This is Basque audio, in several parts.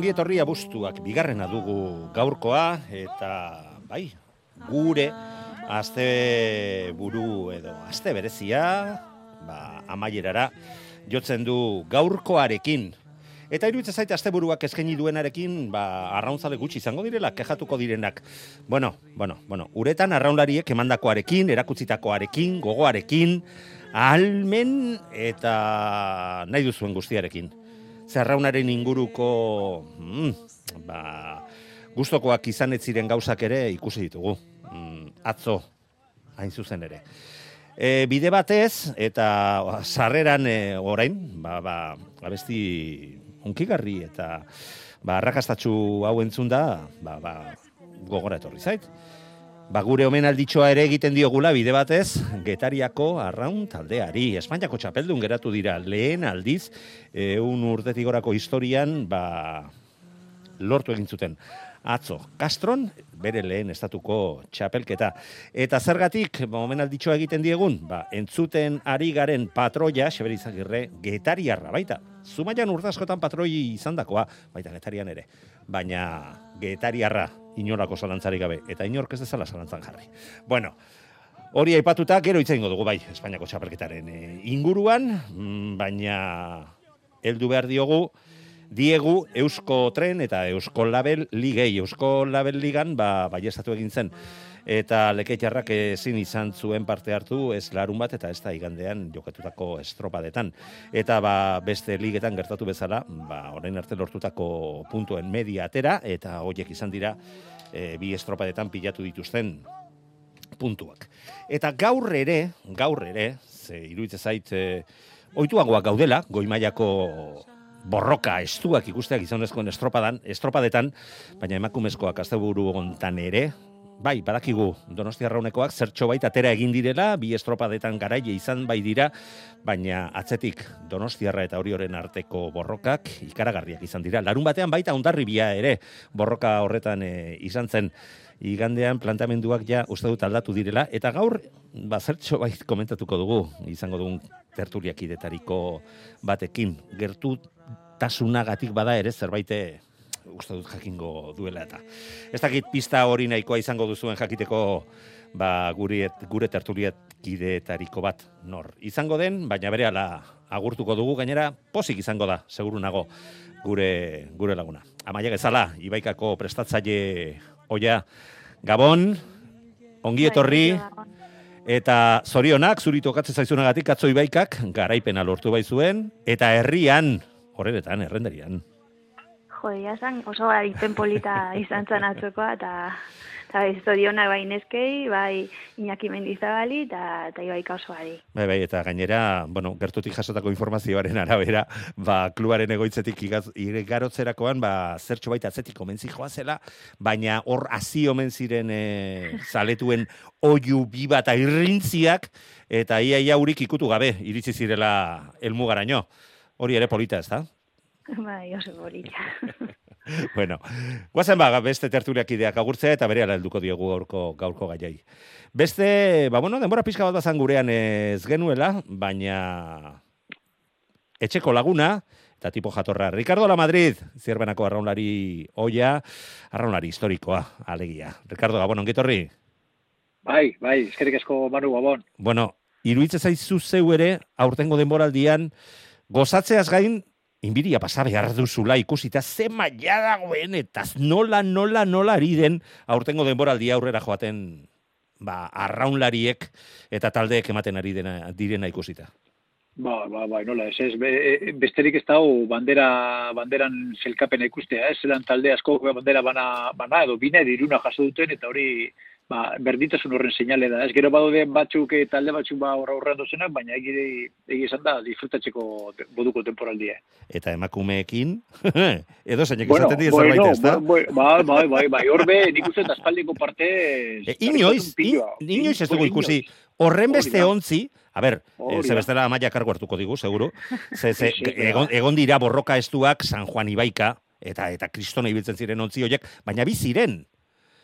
Ongi etorri abuztuak bigarrena dugu gaurkoa eta bai, gure aste buru edo aste berezia, ba, amaierara jotzen du gaurkoarekin. Eta iruditzen zaite asteburuak eskaini duenarekin, ba, arrauntzale gutxi izango direla, kejatuko direnak. Bueno, bueno, bueno, uretan arraunlariek emandakoarekin, erakutzitakoarekin, gogoarekin, almen eta nahi duzuen guztiarekin. Zerraunaren inguruko, mm, ba, gustokoak izan ez ziren gauzak ere ikusi ditugu. Mm, atzo, hain zuzen ere. E, bide batez, eta sarreran e, orain, ba, ba, abesti unkigarri eta ba, arrakastatxu hau entzun da, ba, ba, gogora etorri zait. Ba, gure omenalditxoa ere egiten diogula bide batez, Getariako arraun taldeari. Espainiako txapeldun geratu dira lehen aldiz, eun urtetik gorako historian, ba, lortu egin zuten. Atzo, Castron, bere lehen estatuko txapelketa. Eta zergatik, ba, omenalditxoa egiten diegun, ba, entzuten ari garen patroia, Xeberizagirre, getariarra, baita. Zumaian urtaskotan patroi izandakoa, baita getarian ere. Baina getariarra inolako zalantzarik gabe, eta inork ez dezala zalantzan jarri. Bueno, hori aipatuta, gero hitz egingo dugu bai, Espainiako txapelketaren eh, inguruan, mm, baina heldu behar diogu, diegu Eusko Tren eta Eusko Label Ligei. Eusko Label Ligan ba, baiestatu egin zen. Eta leketxarrak ezin izan zuen parte hartu ez larun bat eta ez da igandean jokatutako estropadetan. Eta ba, beste ligetan gertatu bezala, ba, orain arte lortutako puntuen media atera, eta horiek izan dira e, bi estropadetan pilatu dituzten puntuak. Eta gaur ere, gaur ere, ze iruditze zait, e, oituagoak gaudela, goimaiako borroka estuak ikusteak gizonezkoen estropadan, estropadetan, baina emakumezkoak asteburu hontan ere, bai, badakigu Donostia Raunekoak zertxo baita atera egin direla, bi estropadetan garaile izan bai dira, baina atzetik Donostiarra eta Orioren arteko borrokak ikaragarriak izan dira. Larun batean baita ondarribia ere borroka horretan e, izan zen igandean plantamenduak ja uste dut aldatu direla, eta gaur, ba, zertxo bait komentatuko dugu, izango dugun tertuliak idetariko batekin, gertu tasunagatik bada ere zerbait uste dut jakingo duela eta. Ez dakit pista hori nahikoa izango duzuen jakiteko ba, gure, gure tertuliat kideetariko bat nor. Izango den, baina bere ala agurtuko dugu gainera, posik izango da, seguru nago, gure, gure laguna. Amaia gezala, Ibaikako prestatzaile oia, Gabon, ongi etorri, eta zorionak, zuri tokatzen zaizunagatik, atzo Ibaikak, garaipena lortu bai zuen, eta herrian, horretan, errenderian. Jo, zan, oso garipen polita izan zen atzokoa, eta eta bai, zorionak bai neskei, bai Iñaki Mendizabali, eta, eta Ibaika osoari. Bai, bai, eta gainera, bueno, gertutik jasotako informazioaren arabera, ba, klubaren egoitzetik igarotzerakoan, ba, zertxo baita atzetik omentzi joazela, baina hor hasi omen ziren e, zaletuen oiu biba eta irrintziak, eta ia ia urik ikutu gabe, iritsi zirela elmugaraino. Hori ere polita, ez da? Bai, oso polita. bueno, guazen baga beste tertuliak ideak agurtzea eta bere helduko diogu gaurko, gaurko gaiai. Beste, ba bueno, denbora pixka bat bazan gurean ez genuela, baina etxeko laguna, eta tipo jatorra. Ricardo La Madrid, zierbenako arraunlari oia, arraunlari historikoa, alegia. Ricardo, gabon, ongitorri? Bai, bai, eskerik asko Manu Gabon. Bueno, iruitze zaizu zeu ere, aurtengo denboraldian, gozatzeaz gain, inbiria pasa behar duzula ikusita ze maila dagoen eta nola, nola, nola ari den aurtengo denboraldia aurrera joaten ba, arraunlariek eta taldeek ematen ari dena, direna ikusita. Ba, ba, ba, nola, ez ez, be, besterik ez dago bandera, banderan zelkapena ikustea, ez, zelan talde asko bandera bana, bana edo bine diruna jaso duten, eta hori ba, berdintasun horren seinale da. Ez gero badode batzuk eh, talde batzuk ba horra horrean dozenak, baina egire egi esan da disfrutatzeko te, boduko temporaldia. Eta emakumeekin, edo zeinek bueno, esaten dira bueno, zerbait ez da? Bai, bai, bai, bai, horbe nik uste aspaldiko parte... E, inoiz, inoiz ez dugu ikusi, horren beste ontzi, A ber, eh, ze bestela amaia kargo hartuko digu, seguru. Ze, ze, egon, egon dira borroka estuak San Juan Ibaika, eta eta kristona ibiltzen ziren ontzi horiek, baina bi ziren.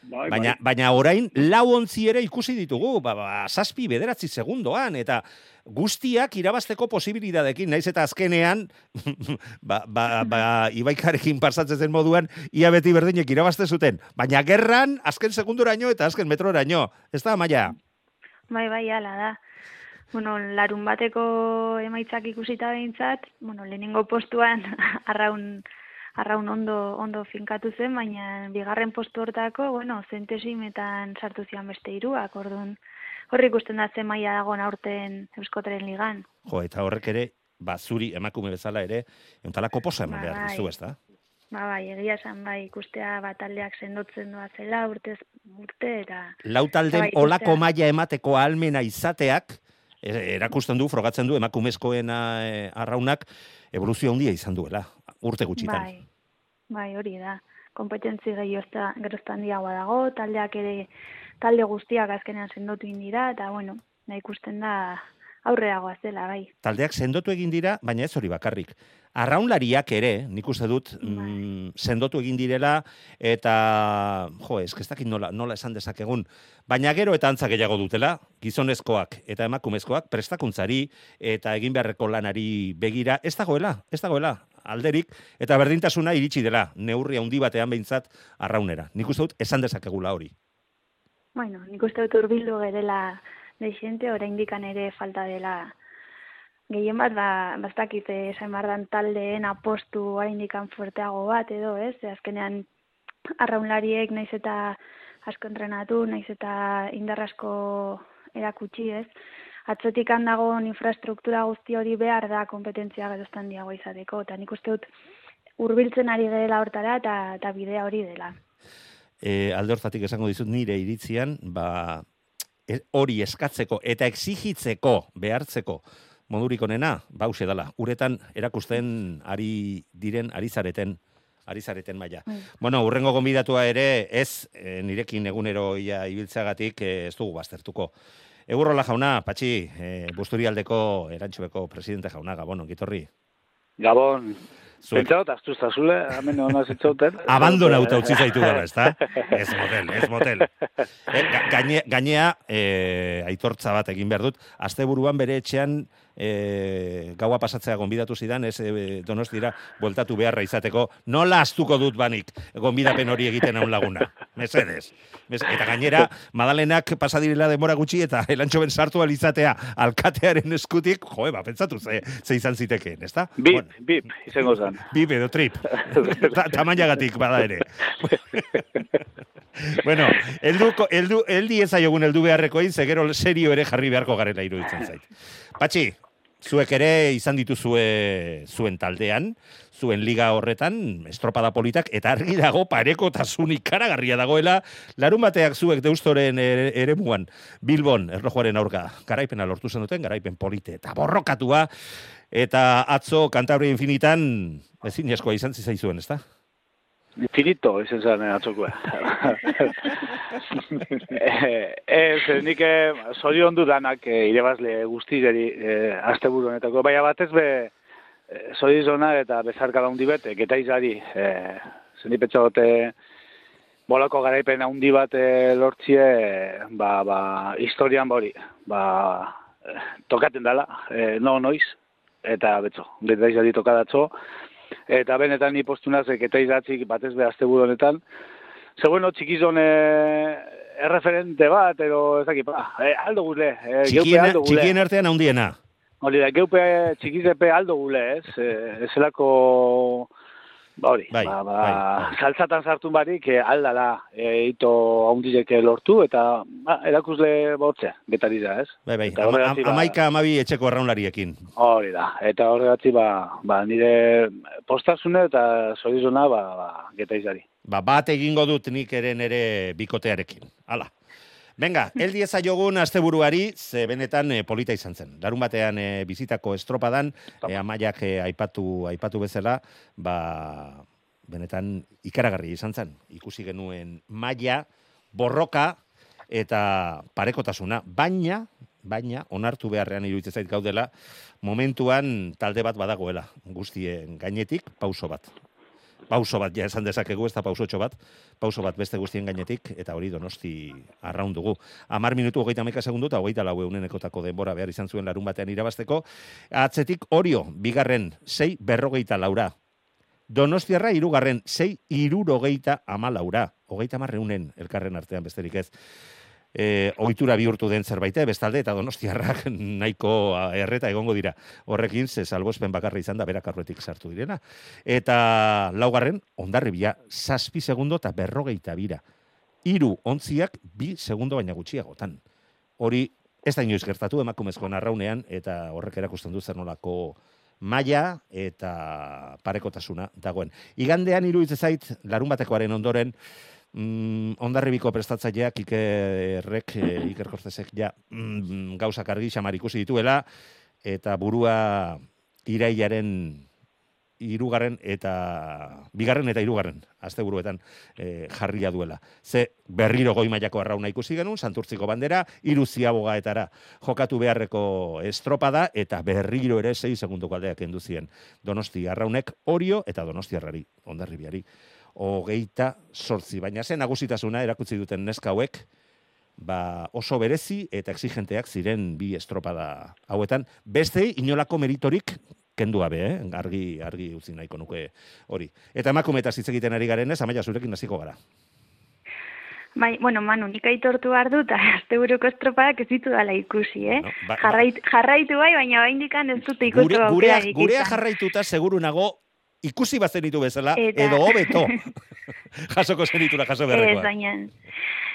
Bai, baina, bai. baina orain lau ontzi ere ikusi ditugu, ba, ba, saspi bederatzi segundoan, eta guztiak irabasteko posibilidadekin, naiz eta azkenean, ba, ba, ba, ibaikarekin pasatzen zen moduan, ia beti berdinek irabaste zuten. Baina gerran, azken segundoraino eta azken metroraino. Ez da, Maia? Bai, bai, ala da. Bueno, larun bateko emaitzak ikusita behintzat, bueno, lehenengo postuan arraun arraun ondo ondo finkatu zen, baina bigarren postu hortako, bueno, zentesimetan sartu zian beste hiruak, orduan horrik ikusten da zen maila dagoen aurten Euskotren ligan. Jo, eta horrek ere, ba, zuri emakume bezala ere, entalako posa eman ba, behar dizu, ez da? Ba, bai, egia esan, bai, ikustea bat taldeak sendotzen doa zela, urte, urte, eta... Lau talden bai, olako maila emateko almena izateak, e, erakusten du, frogatzen du, emakumezkoen eh, arraunak, evoluzio handia izan duela urte gutxitan. Bai, bai hori da. Kompetentzi gehiozta geroztan diagoa dago, taldeak ere, talde guztiak azkenean sendotu indira, eta bueno, nahi ikusten da aurreagoa zela, bai. Taldeak sendotu egin dira, baina ez hori bakarrik. Arraunlariak ere, nik uste dut, bai. mm, sendotu egin direla, eta, jo, ez, ez nola, nola esan dezakegun, baina gero eta antzak gehiago dutela, gizonezkoak eta emakumezkoak, prestakuntzari eta egin beharreko lanari begira, ez dagoela, ez dagoela, alderik, eta berdintasuna iritsi dela, neurri handi batean behintzat arraunera. Nik uste dut, esan dezakegula hori. Bueno, nik uste dut urbildu gerela deixente, orain dikan ere falta dela gehien bat, ba, bastakit, esan bardan taldeen apostu orain dikan fuerteago bat, edo, ez? azkenean, arraunlariek naiz eta asko entrenatu, naiz eta indarrasko erakutsi, ez? Atzetik handagoen infrastruktura guzti hori behar da kompetentzia geroztan diago izateko, eta nik uste dut hurbiltzen ari gerela hortara eta, eta bidea hori dela. E, alde hortatik esango dizut nire iritzian, ba, e, hori eskatzeko eta exigitzeko behartzeko modurik onena, bause dela. Uretan erakusten ari diren, ari zareten, ari zareten maila. Mm. Bueno, urrengo gonbidatua ere, ez e, nirekin egunero ia ibiltzeagatik e, ez dugu baztertuko. Egurrola jauna, patxi, e, busturialdeko erantxubeko presidente jauna, Gabon, ongitorri. Gabon, Pentsatu, aztu zazule, hamen hona zitzauten. Abandona uta utzi zaitu gara, ez da? Ez motel, ez motel. E, gaine, gainea, e, aitortza bat egin behar dut, azte buruan bere etxean e, gaua pasatzea gonbidatu zidan, ez e, donostira, bueltatu beharra izateko, nola astuko dut banik gonbidapen hori egiten haun laguna. Mesedez. Eta gainera, madalenak pasadirela demora gutxi eta elantxo ben sartu alizatea alkatearen eskutik, joe, ba, pentsatu ze, ze izan zitekeen, ez da? Bip, bueno, bip, izango zan. Bip edo trip. Ta, Tamainagatik bada ere. bueno, eldu, eldu, eldi ezaiogun eldu beharreko egin, gero serio ere jarri beharko garela iruditzen zait. Patxi, zuek ere izan dituzue zuen taldean, zuen liga horretan, estropada politak, eta argi dago pareko tasun ikaragarria dagoela, larun bateak zuek deustoren ere, muan, Bilbon, erlojuaren aurka, garaipena lortu zen duten, garaipen polite, eta borrokatua, eta atzo kantabri infinitan, ezin eskoa izan zizaizuen, ez da? Infinito, izan zen atzokoa. ez, nik zori ondu danak e, irebazle guztizeri e, azte buru honetako. Baina batez be, zori zona eta bezarka daundi bete, geta izari, e, Zeni petsa dute bolako garaipen handi bat e, lortzie, ba, ba, historian hori, ba, eh, tokaten dela, e, no noiz, eta betzo, bete izadi tokadatzo, eta benetan ni postunaz, eta idatzik batez be azte honetan, Segueno txikizon eh, erreferente bat, edo ez dakit, eh, aldo gule. Eh, geupe Txikien, aldo gule. txikien artean handiena. Hori da, geupe txikizepe aldo gule, ez? Eh, ezelako, ba hori, Bai, ba, ba, bai. saltzatan sartun barik eh, aldala eh, ito haundilek lortu, eta ba, erakusle botzea, betari da, ez? Bai, bai, ama, ba- amaika amabi etxeko arraunlariekin. Hori da, eta horregatik, ba, ba, nire postasune eta zorizona, ba, ba, geta izari. Ba, bat egingo dut nik eren ere bikotearekin. Hala. Venga, eldi jogun asteburuari, ze benetan eh, polita izan zen. Larun batean eh, bizitako estropadan, eh, amaiak eh, aipatu, aipatu bezala, ba, benetan ikaragarri izan zen. Ikusi genuen maila, borroka eta parekotasuna. Baina, baina, onartu beharrean iruditzen zait gaudela, momentuan talde bat badagoela, guztien gainetik, pauso bat pauso bat, ja esan dezakegu, ez da pausotxo bat, pauso bat beste guztien gainetik, eta hori donosti arraun dugu. Amar minutu hogeita maika segundu, eta hogeita lau eunenekotako denbora behar izan zuen larun batean irabasteko. Atzetik orio, bigarren, sei berrogeita laura. Donostiarra irugarren, sei irurogeita ama laura. Hogeita marreunen elkarren artean besterik ez. E, ohitura bihurtu den zerbait, eh, bestalde eta donostiarrak nahiko ah, erreta egongo dira. Horrekin, ze salbospen bakarra izan da berak arruetik sartu direna. Eta laugarren, ondarribia, zazpi segundo eta berrogeita bira. Hiru ontziak bi segundo baina gutxiagotan. Hori ez da inoiz gertatu emakumezko narraunean eta horrek erakusten du zer nolako maila eta parekotasuna dagoen. Igandean iruditzen zait larun batekoaren ondoren mm, ondarribiko prestatzaileak ikerrek, e, Iker Kortezek ja mm, gauzak argi xamar ikusi dituela eta burua irailaren irugarren eta bigarren eta hirugarren asteburuetan e, jarria duela. Ze berriro goi mailako arrauna ikusi genuen, santurtziko bandera, hiru ziabogaetara jokatu beharreko estropada eta berriro ere 6 segunduko aldeak kendu zien. Donosti arraunek orio eta donostiarrari, ondarribiari, hogeita sortzi. Baina zen nagusitasuna erakutsi duten neska hauek, ba oso berezi eta exigenteak ziren bi estropada hauetan. Beste inolako meritorik kendu gabe, eh? argi, argi utzi nahiko nuke hori. Eta emakumeetaz hitz egiten ari garen ez, amaia zurekin hasiko gara. Bai, bueno, Manu, nik aitortu behar dut, azte buruko estropadak ez ditu dala ikusi, eh? No, ba- Jarrait, jarraitu bai, baina bain dikan ez dute ikutu Gure, gurea, gurea jarraituta seguru nago ikusi bazenitu bezala, Eta- edo hobeto jasoko zenitura jaso Ez, beharrekoa. baina,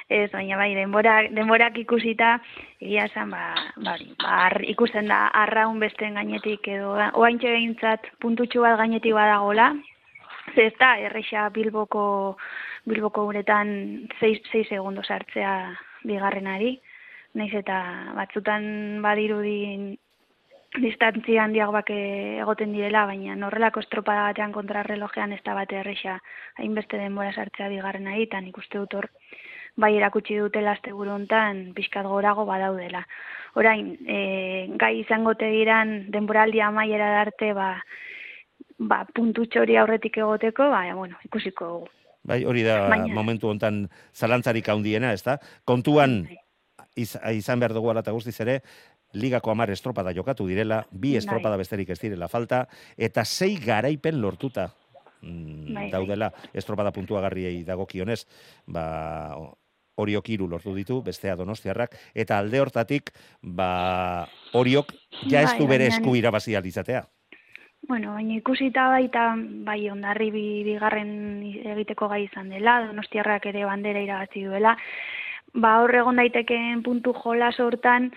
ez, baina bai, denborak, denborak ikusita, egia esan, ba, ba, ba, ikusten da, arraun besten gainetik edo, oaintxe behintzat puntutxu bat gainetik badagola, ze ez da, erreixa Bilboko, Bilboko uretan 6 segundo sartzea bigarrenari, naiz eta batzutan badirudi distantzia handiagoak eh, egoten direla, baina horrelako estropada batean kontrarrelojean ez da bate erreixa hainbeste denbora sartzea bigarrenari, eta nik uste dut hor bai erakutsi dutela asteburu hontan pixkat gorago badaudela. Orain, e, gai izango diran denboraldia amaiera arte ba, ba, puntutxo hori aurretik egoteko, ba, bueno, ikusiko dugu. Bai, hori da Baina- momentu hontan zalantzarik handiena, ez da? Kontuan Bai. iz, izan behar dugu ala eta guztiz ere, ligako amar estropada jokatu direla, bi Bai. estropada besterik ez direla falta, eta sei garaipen lortuta mm, Bai, bai. daudela estropada puntuagarriei dagokionez, ba, horiok hiru lortu ditu, bestea donostiarrak, eta alde hortatik, ba, horiok ja ez Bai, du bere baina- esku irabazi alizatea. Bueno, baina ikusita baita bai ondarri bi, bigarren egiteko gai izan dela, donostiarrak ere bandera irabazi duela, ba hor egon daitekeen puntu jolas hortan,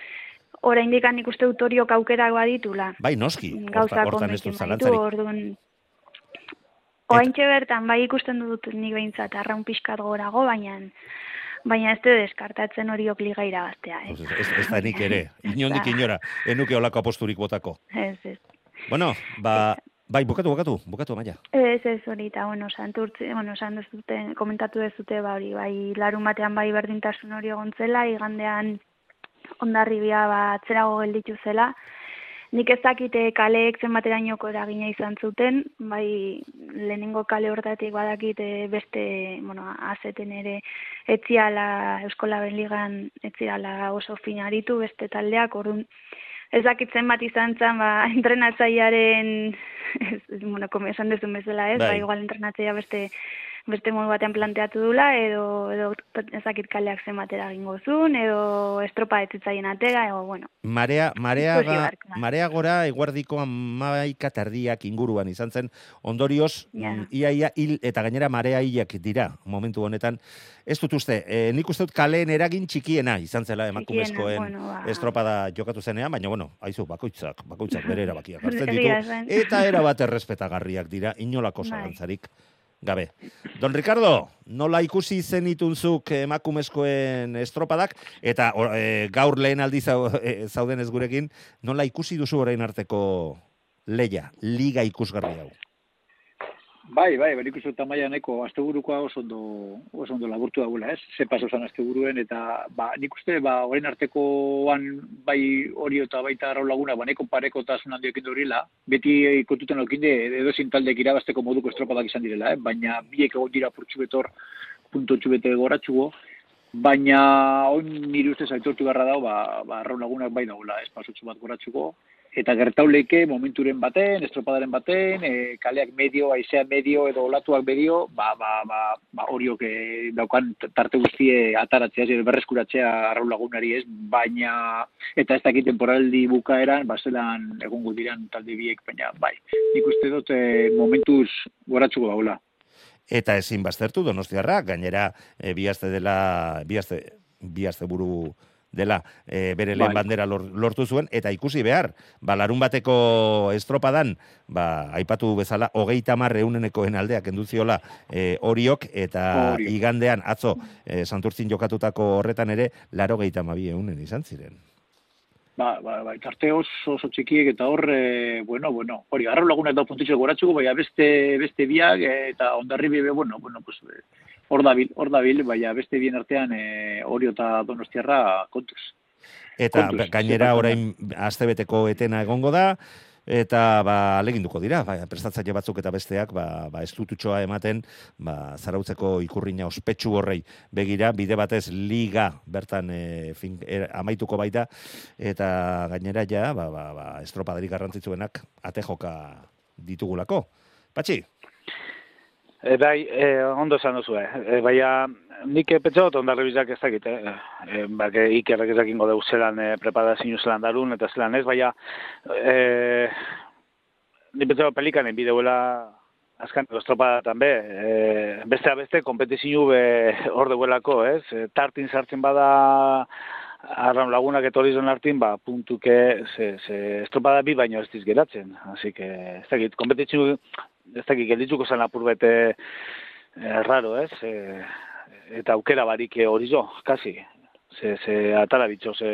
oraindik nik uste dut horiok aukerak baditula. Bai, noski, hortan ez dut baditu, zalantzarik. orduan Oaintxe bertan, bai ikusten dut nik behintzat arraun pixkat gorago, baina baina ez deskartatzen horiok liga irabaztea. Eh? Ez, ez, ez da nik ere, inondik inora, enuke olako aposturik botako. Ez, ez. Bueno, ba, bai, bukatu, bukatu, bukatu, maia. Ez, ez hori, eta, bueno, santurtzi, bueno, dezute, komentatu dezute, ba, hori, bai, larun batean bai berdintasun hori egon zela, igandean ondarribia ba, atzerago gelditu zela, nik ez dakite kaleek zenbaterainoko eragina izan zuten, bai lehenengo kale hortatik badakite beste, bueno, azeten ere etziala Euskola Beligan etziala oso finaritu beste taldeak, orduan ez dakit zenbat izan zen, ba, entrenatzailearen, ez, bueno, como esan duzun bezala ez, Bai. ba, igual entrenatzaia beste beste modu batean planteatu dula, edo, edo ezakit kaleak zenbat eragingo zuen, edo estropa ez zitzaien atera, edo, bueno. Marea, marea, ga, marea gora eguardiko amaika tardiak inguruan izan zen, ondorioz, Ja. mm, ia, ia, hil, eta gainera marea hilak dira, momentu honetan. Ez dut uste, e, nik uste dut kaleen eragin txikiena izan zela emakumezkoen bueno, ba. estropada jokatu zenean, baina bueno, aizu, bakoitzak, bakoitzak bere erabakiak hartzen ditu, eta erabat errespetagarriak dira, inolako Bai. Gabe. Don Ricardo, nola ikusi zenitunzuk emakumezkoen estropadak, eta e, gaur lehen aldi zau, e, zauden ez gurekin, nola ikusi duzu orain arteko leia, liga ikusgarri hau? Bai, bai, bai, ikusten tamaia nahiko asteburukoa oso ondo, oso ondo laburtu dagoela, ez? Ze paso zan asteburuen, eta ba, nik uste, ba, orain artekoan bai hori eta baita arrau laguna, ba, neko pareko eta ekin durila, beti kontuten okinde edo taldeek irabazteko moduko estropadak izan direla, eh? baina biek egon dira purtsu betor, punto txubete goratxugo, baina on nire ustez aitortu beharra dago, ba, ba arrau lagunak bai dagoela, ez pasotxu bat goratxugo, eta gertauleike momenturen baten, estropadaren baten, e, kaleak medio, aizea medio edo olatuak medio, ba, ba, ba, ba horiok e, daukan tarte guztie ataratzea, ez berreskuratzea arrau lagunari ez, baina eta ez dakit temporaldi bukaeran, ba zelan egongo diran talde biek, baina bai, nik uste dut e, momentuz goratxuko daula. Eta ezin baztertu donostiarra, gainera e, bihazte dela, bihazte, bihazte buru dela e, bere lehen Bai. bandera lor- lortu zuen, eta ikusi behar, ba, larun bateko estropadan, ba, aipatu bezala, hogeita marre eunenekoen aldeak enduziola e, horiok, eta Oriok. igandean, atzo, e, santurtzin jokatutako horretan ere, laro geita mabi eunen izan ziren. Ba, ba, ba, tarte oso, oso txikiek eta hor, e, bueno, bueno, hori, arrau lagunak da puntitxo goratxuko, baina beste, beste biak, e, eta ondarri bebe, bueno, bueno, pues, e, hor dabil, hor dabil, baina beste bien artean e, hori eta donostiarra kontuz. Eta Kontuz, gainera orain astebeteko etena egongo da, eta ba aleginduko dira, ba, prestatzaile batzuk eta besteak ba, ba estututxoa ematen ba, zarautzeko ikurrina ospetsu horrei begira, bide batez liga bertan e, fin, er, amaituko baita, eta gainera ja, ba, ba, ba, estropadarik garrantzitsuenak ate joka ditugulako. Patxi, E, bai, e, ondo esan duzu. E, baina nik petxo dut ondarri bizak ez dakit, eh. E, bak, ikerrek ez dakingo deu zelan e, preparazio zelan darun eta zelan ez, baina e, nik petxo pelikanen bideuela azkan estropatan be, e, beste beste kompetizio be hor deuelako, ez? Tartin sartzen bada arraun lagunak etorri zen artin, ba, puntuke, ze, ze estropada bi baino ez diz geratzen. Así que, ez dakit, kompetizio, ez dakit, gelditzuko zen apur bete eh, raro, ez? E, eta aukera barik eh, hori jo, kasi. Ze, ze atara bitxo, ze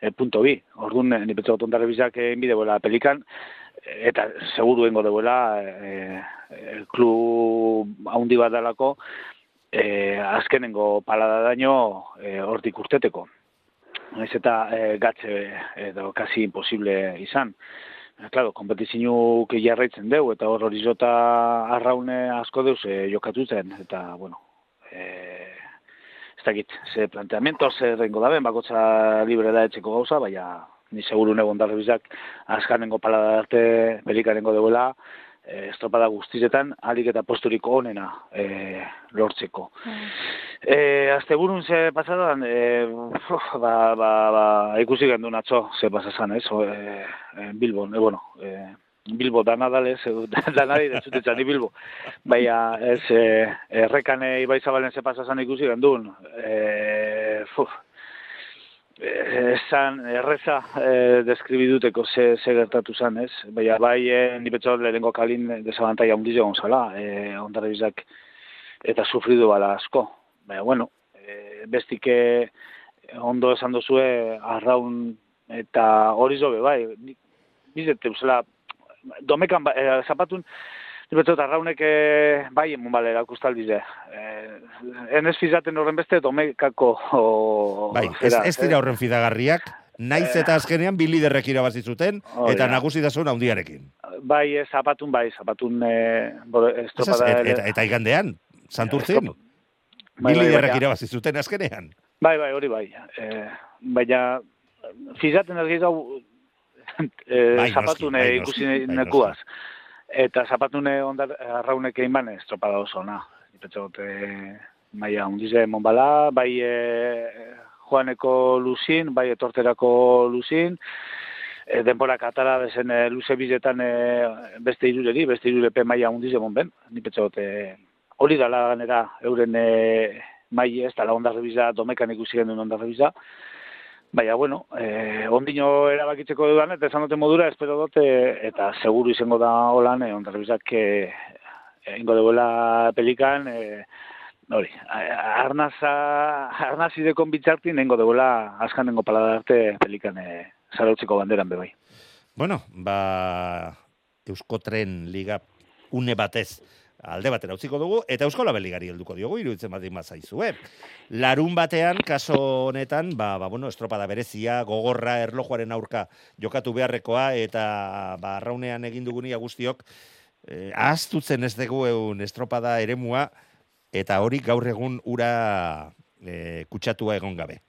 e, punto bi. Orduan, ni betxo tontare bizak egin bideuela pelikan, eta seguru engo deuela e, e, klub haundi bat dalako, e, azkenengo palada daño e, hortik urteteko. Naiz eta e, gatze edo kasi imposible izan. Claro, kompetizinuk jarraitzen deu, eta hor hori jota arraune asko deuz e, jokatu zen, eta, bueno, e, ez dakit, ze planteamiento, ze rengo daben, bakotza libre da etxeko gauza, baina ni seguru negon darrebizak azkanengo palada arte belikarengo deuela, e, estropada guztizetan, alik eta posturik onena e, lortzeko. E, asteburun ze pasadan, e, ba, ba, ba, ikusi gendu atzo ze pasasan, ez? O, e, e, Bilbon, e, bueno, e, Bilbo dana dales, danari dentzutetzan Bilbo. Baina, ez, e, errekane Ibai Zabalen ze pasasan ikusi gendun. E, uf, esan erreza e, deskribiduteko ze, ze gertatu zan, ez? Baina bai, e, ni betxo lehenengo kalin desabantaia hundizo gonzala, e, ondare bizak eta sufridu bala asko. Baina, bueno, e, bestike ondo esan dozue arraun eta hori zobe, bai, nik- bizete, usela, domekan, e, zapatun, Ni betzot, arraunek e, bai emun bale erakustaldize. E, enez fizaten horren beste domekako... o, bai, ez, zera, ez dira horren fidagarriak, naiz eta azkenean bi liderrek irabazi zuten Hori eta da. nagusitasun handiarekin. Bai, eh, zapatun, bai, zapatun eh, Ez, ez, estropada... et- ere- eta, eta igandean, Santurtzin, Bai, bi bai, liderrek baina- irabazi zuten azkenean. Bai, bai, hori bai. Eh, baina, fizaten ez gehiago, eh, Bai, noski, zapatune bai, ikusi bai, nekuaz. Eta zapatune ondar, arraunek egin bane, estropada oso ona. Ipetxot, eh, maia hundize monbala, bai eh, joaneko luzin, bai etorterako luzin, e, denbora katara bezen e, luze bizetan e, beste irureri, beste irurepe maia hundize monben. Ni petxot, e, hori dala ganera euren e, mai ez, dala ondarre biza, domekan ikusi genuen ondarre biza. Baina, bueno, eh, ondino erabakitzeko dudan, eta esan dute modura, espero dute, eta seguru izango da holan, eh, ondarre bizak, eh, ingo deuela pelikan, eh, hori, arnaza, arnazidekon bitzartin, ingo deuela askanengo palada arte pelikan eh, zarautzeko banderan bebai. Bueno, ba, Euskotren Liga une batez alde batera utziko dugu, eta Eusko Labeligari helduko diogu, iruditzen bat mazaizu, eh? Larun batean, kaso honetan, ba, ba, bueno, estropada berezia, gogorra, erlojuaren aurka jokatu beharrekoa, eta ba, arraunean egin dugunia guztiok, eh, ahaztutzen ez dugu egun estropada eremua, eta hori gaur egun ura eh, kutsatua egon gabe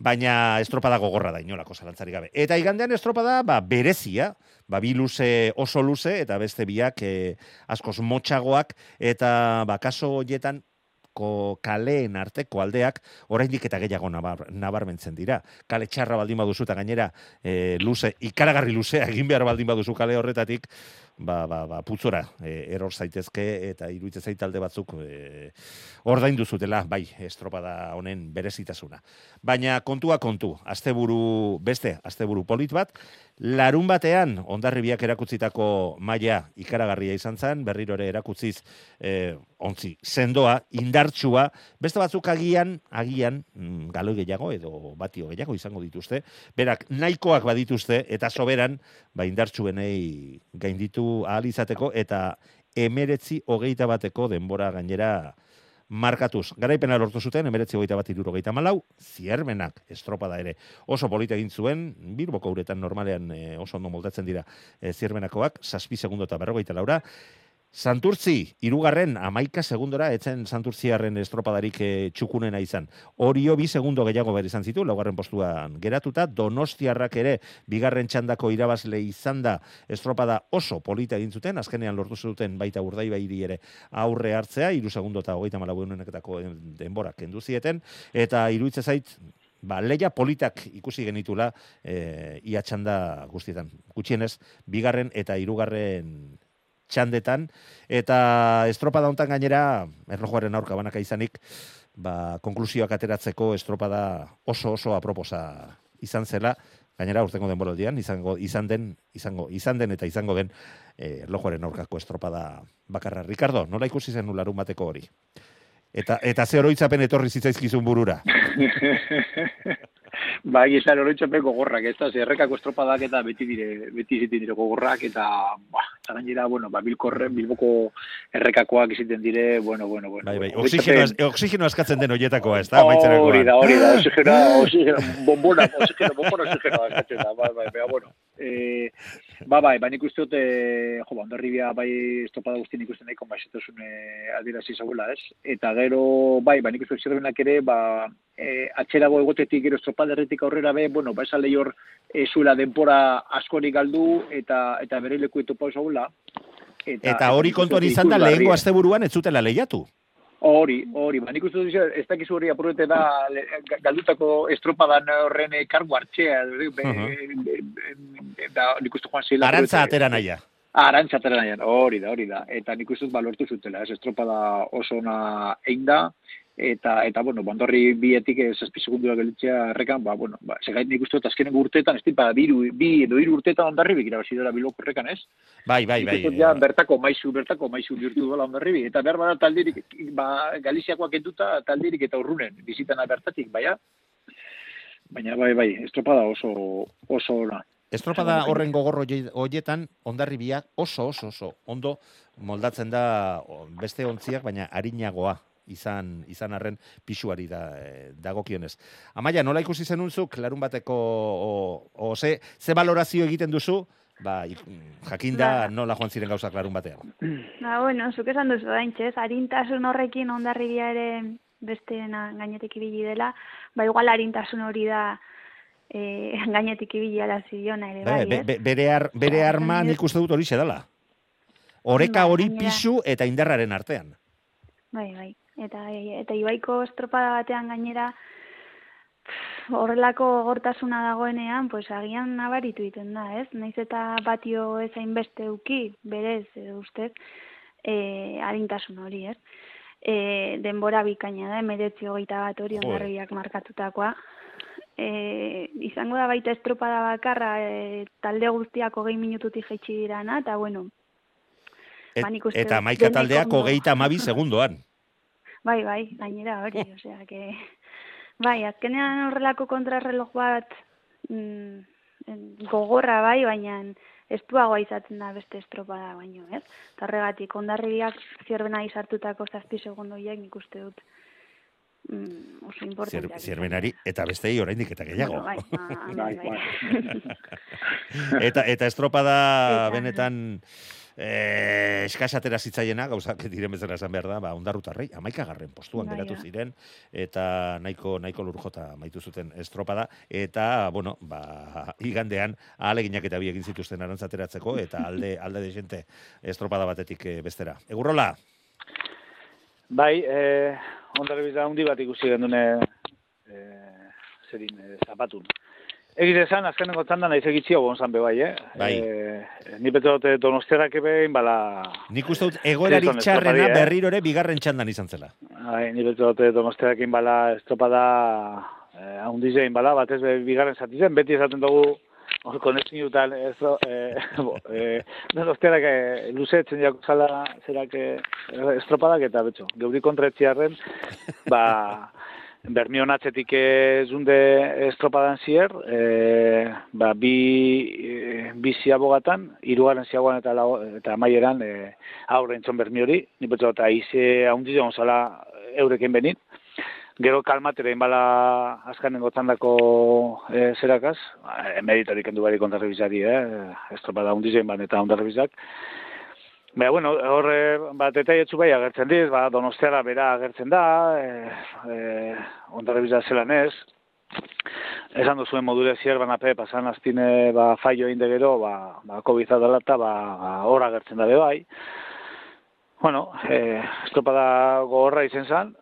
baina estropada gogorra da inolako zalantzarik gabe. Eta igandean estropada ba, berezia, ba, bi luze oso luze, eta beste biak eh, askoz motxagoak, eta ba, kaso horietan ko kaleen arteko aldeak oraindik eta gehiago nabar, nabarmentzen dira. Kale txarra baldin baduzu eta gainera e, luze, ikaragarri luzea egin behar baldin baduzu kale horretatik, ba, ba, ba, putzora e, eror zaitezke eta iruditzen zait talde batzuk e, ordaindu zutela, bai, estropada honen berezitasuna. Baina kontua kontu, asteburu beste, asteburu polit bat, larun batean ondarribiak erakutzitako maila ikaragarria izan zen, berriro ere erakutziz eh, ontzi, sendoa, indartsua, beste batzuk agian, agian, mm, galoi gehiago edo batio gehiago izango dituzte, berak nahikoak badituzte eta soberan, ba indartsuenei gainditu ahal izateko eta emeretzi hogeita bateko denbora gainera markatuz. Garaipena lortu zuten, emeretzi hogeita bat iruro gehieta malau, ziermenak estropada ere oso polita egin zuen, bilboko uretan normalean eh, oso ondo moldatzen dira eh, ziermenakoak, saspi segundo eta berrogeita laura, Santurtzi, irugarren, amaika segundora, etzen Santurtziarren estropadarik e, txukunena izan. Orio bi segundo gehiago behar izan zitu, laugarren postuan geratuta, Donostiarrak ere, bigarren txandako irabazle izan da, estropada oso polita egin zuten, azkenean lortu zuten baita urdai bairi ere aurre hartzea, iru segundo eta hogeita malabunenetako denborak kendu zieten, eta iruitze zait, ba, leia politak ikusi genitula e, ia txanda guztietan. Gutxienez, bigarren eta hirugarren txandetan, eta estropada hontan gainera, erlojuaren aurka banaka izanik, ba, konklusioak ateratzeko estropada oso oso aproposa izan zela, gainera urtengo denboraldian, izango, izan den, izango, izan den eta izango den eh, erlojuaren aurkako estropada bakarra. Ricardo, nola ikusi zen larun bateko hori? Eta, eta ze oroitzapen etorri zitzaizkizun burura? Ba, gizar oroitzapen gogorrak, ez da, zerrekako estropadak eta beti dire, beti izaten dire gogorrak, eta, ba, eta gainera, bueno, ba, bilkorren, bilboko errekakoak izaten dire, bueno, bueno, bueno. Bai, bai, oxigeno, oxigeno askatzen den hoietakoa, ez da, amaitzerakoan. Hori da, hori da, oxigeno, oxigeno, bombona, oxigeno, bombona, oxigeno, eskatzen da, bai, bai, bai, bueno. Eh, ba, bai, ba, nik uste dut, eh, jo, ba, ondarribia, bai, estopada guztien ikusten nahiko maizetasun eh, adierazi zagoela, ez? Eta gero, bai, ba, nik uste dut ere, ba, eh, atxerago egotetik gero estropaderretik aurrera be, bueno, ba, esan lehior eh, zuela denpora askorik galdu, eta, eta bere leku etopo zagoela. Eta hori nik uste kontuan izan da, lehengo asteburuan ez zutela lehiatu. Hori, hori, ba, nik uste dut, ez dakizu hori apurrete da galdutako estropadan horren eh, kargu hartzea, da, nik uste joan zela. Arantza atera naia. Arantza atera nahian, hori da, hori da. Eta nik uste dut ba, lortu zutela, ez estropada oso ona egin da, eta, eta bueno, bandorri bietik ez zazpi segundura gelitzea errekan, ba, bueno, ba, segait nik uste dut azkenengo urteetan, ez tipa, biru, bi edo hiru urteetan ondarri irabazi dela biloko errekan, ez? Bai, bai, bai. uste dut ja, bertako maizu, bertako maizu bihurtu duela ondarribi. Eta behar bada talderik, ba, Galiziakoak enduta talderik eta urrunen, bizitana bertatik, baina, baina bai, bai, estropada oso, oso ona. Estropada horren gogor hoie- hoietan, ondarribia oso, oso, oso, ondo moldatzen da beste ontziak, baina arinagoa izan izan arren pisuari da e, dagokionez. Amaia, nola ikusi zenunzuk larun bateko o, o ze, ze valorazio egiten duzu, ba, jakinda Ba. nola joan ziren gauzak larun batean. Ba, bueno, zuk esan duzu dain, txez, harintasun horrekin ondarribia ere besteena gainetik ibili dela, ba, igual harintasun hori da e, gainetik ibili ala ziona ere, bai, Be, be, bere, ar, bere Ba, arma nik uste dut hori dela. Oreka Ba, hori pisu eta indarraren artean. Bai, bai. Eta, eta ibaiko estropada batean gainera pff, horrelako gortasuna dagoenean, pues agian nabaritu egiten da, ez? Naiz eta batio ez hainbeste uki, berez, edo ustez, e, arintasun hori, ez? E, denbora bikaina da, emeretzi hogeita bat hori ondarriak markatutakoa. E, izango da baita estropada bakarra, e, talde guztiak hogei minututik jaitsi dirana, eta bueno, Et, Ba, uste eta maika taldeak hogeita amabi segundoan. Bai, bai, gainera hori, osea, que... Bai, azkenean horrelako kontrarreloj bat mm, en- gogorra bai, baina estuagoa izaten da beste estropada baino, ez? Eta horregatik, ondarribiak zierbena izartutako zazpi segundo horiek nik uste dut mm, oso Zier, importanteak. zierbenari, eta bestei oraindik eta gehiago. Bueno, bai, ba, bai, Bai, bai. eta eta estropada Eta- benetan eh eskasatera zitzaiena gauzak diren bezala esan behar da ba ondarrutarrei 11garren postuan Bai, geratu ba. ziren eta nahiko nahiko lurjota amaitu zuten estropada eta bueno ba igandean ahaleginak eta bi egin zituzten arantzateratzeko eta alde alde de gente estropada batetik eh, bestera egurrola Bai, eh, ondarribiza handi bat ikusi gendune eh, zerin, eh, zapatun. Egiz esan, azkenengo txanda naiz egitzi hau onzan be bai, eh? Bai. Eh, ni beto dut donostiarak behin, bala... nik uste dut egoerarik Kriston txarrena eh? berriro ere bigarren txandan izan zela Bai, ni beto dut donostiarak bala estropada eh, haundizein bala, batez be bigarren zati zen, beti esaten dugu hor konexioetan ez eh, bo, eh, donostiarak eh, luze etzen jako zala zerak eh, estropadak eta betxo, geuri kontretziarren, ba, Bermion atzetik zunde estropadan zier, e, ba, bi, e, bi ziabogatan, irugarren ziagoan eta, lau, eta amaieran e, aurre entzon bermi hori, nipetzo eta ize haundi zion zala eureken benit. Gero kalmatera inbala azkanen gotzandako e, zerakaz, e, meritorik endu bari kontarrebizari, eh? estropada zion ban eta ondarrebizak. Baina, bueno, horre, bat eta bai agertzen diz, ba, donostiara bera agertzen da, e, e, ondarrebiza zelan ez, esan duzuen modure zier banape, pasan aztine, ba, faio egin de gero, ba, ba, COVID dela eta, ba, ba, hor agertzen da bai. Bueno, e, estropada gogorra izen zen,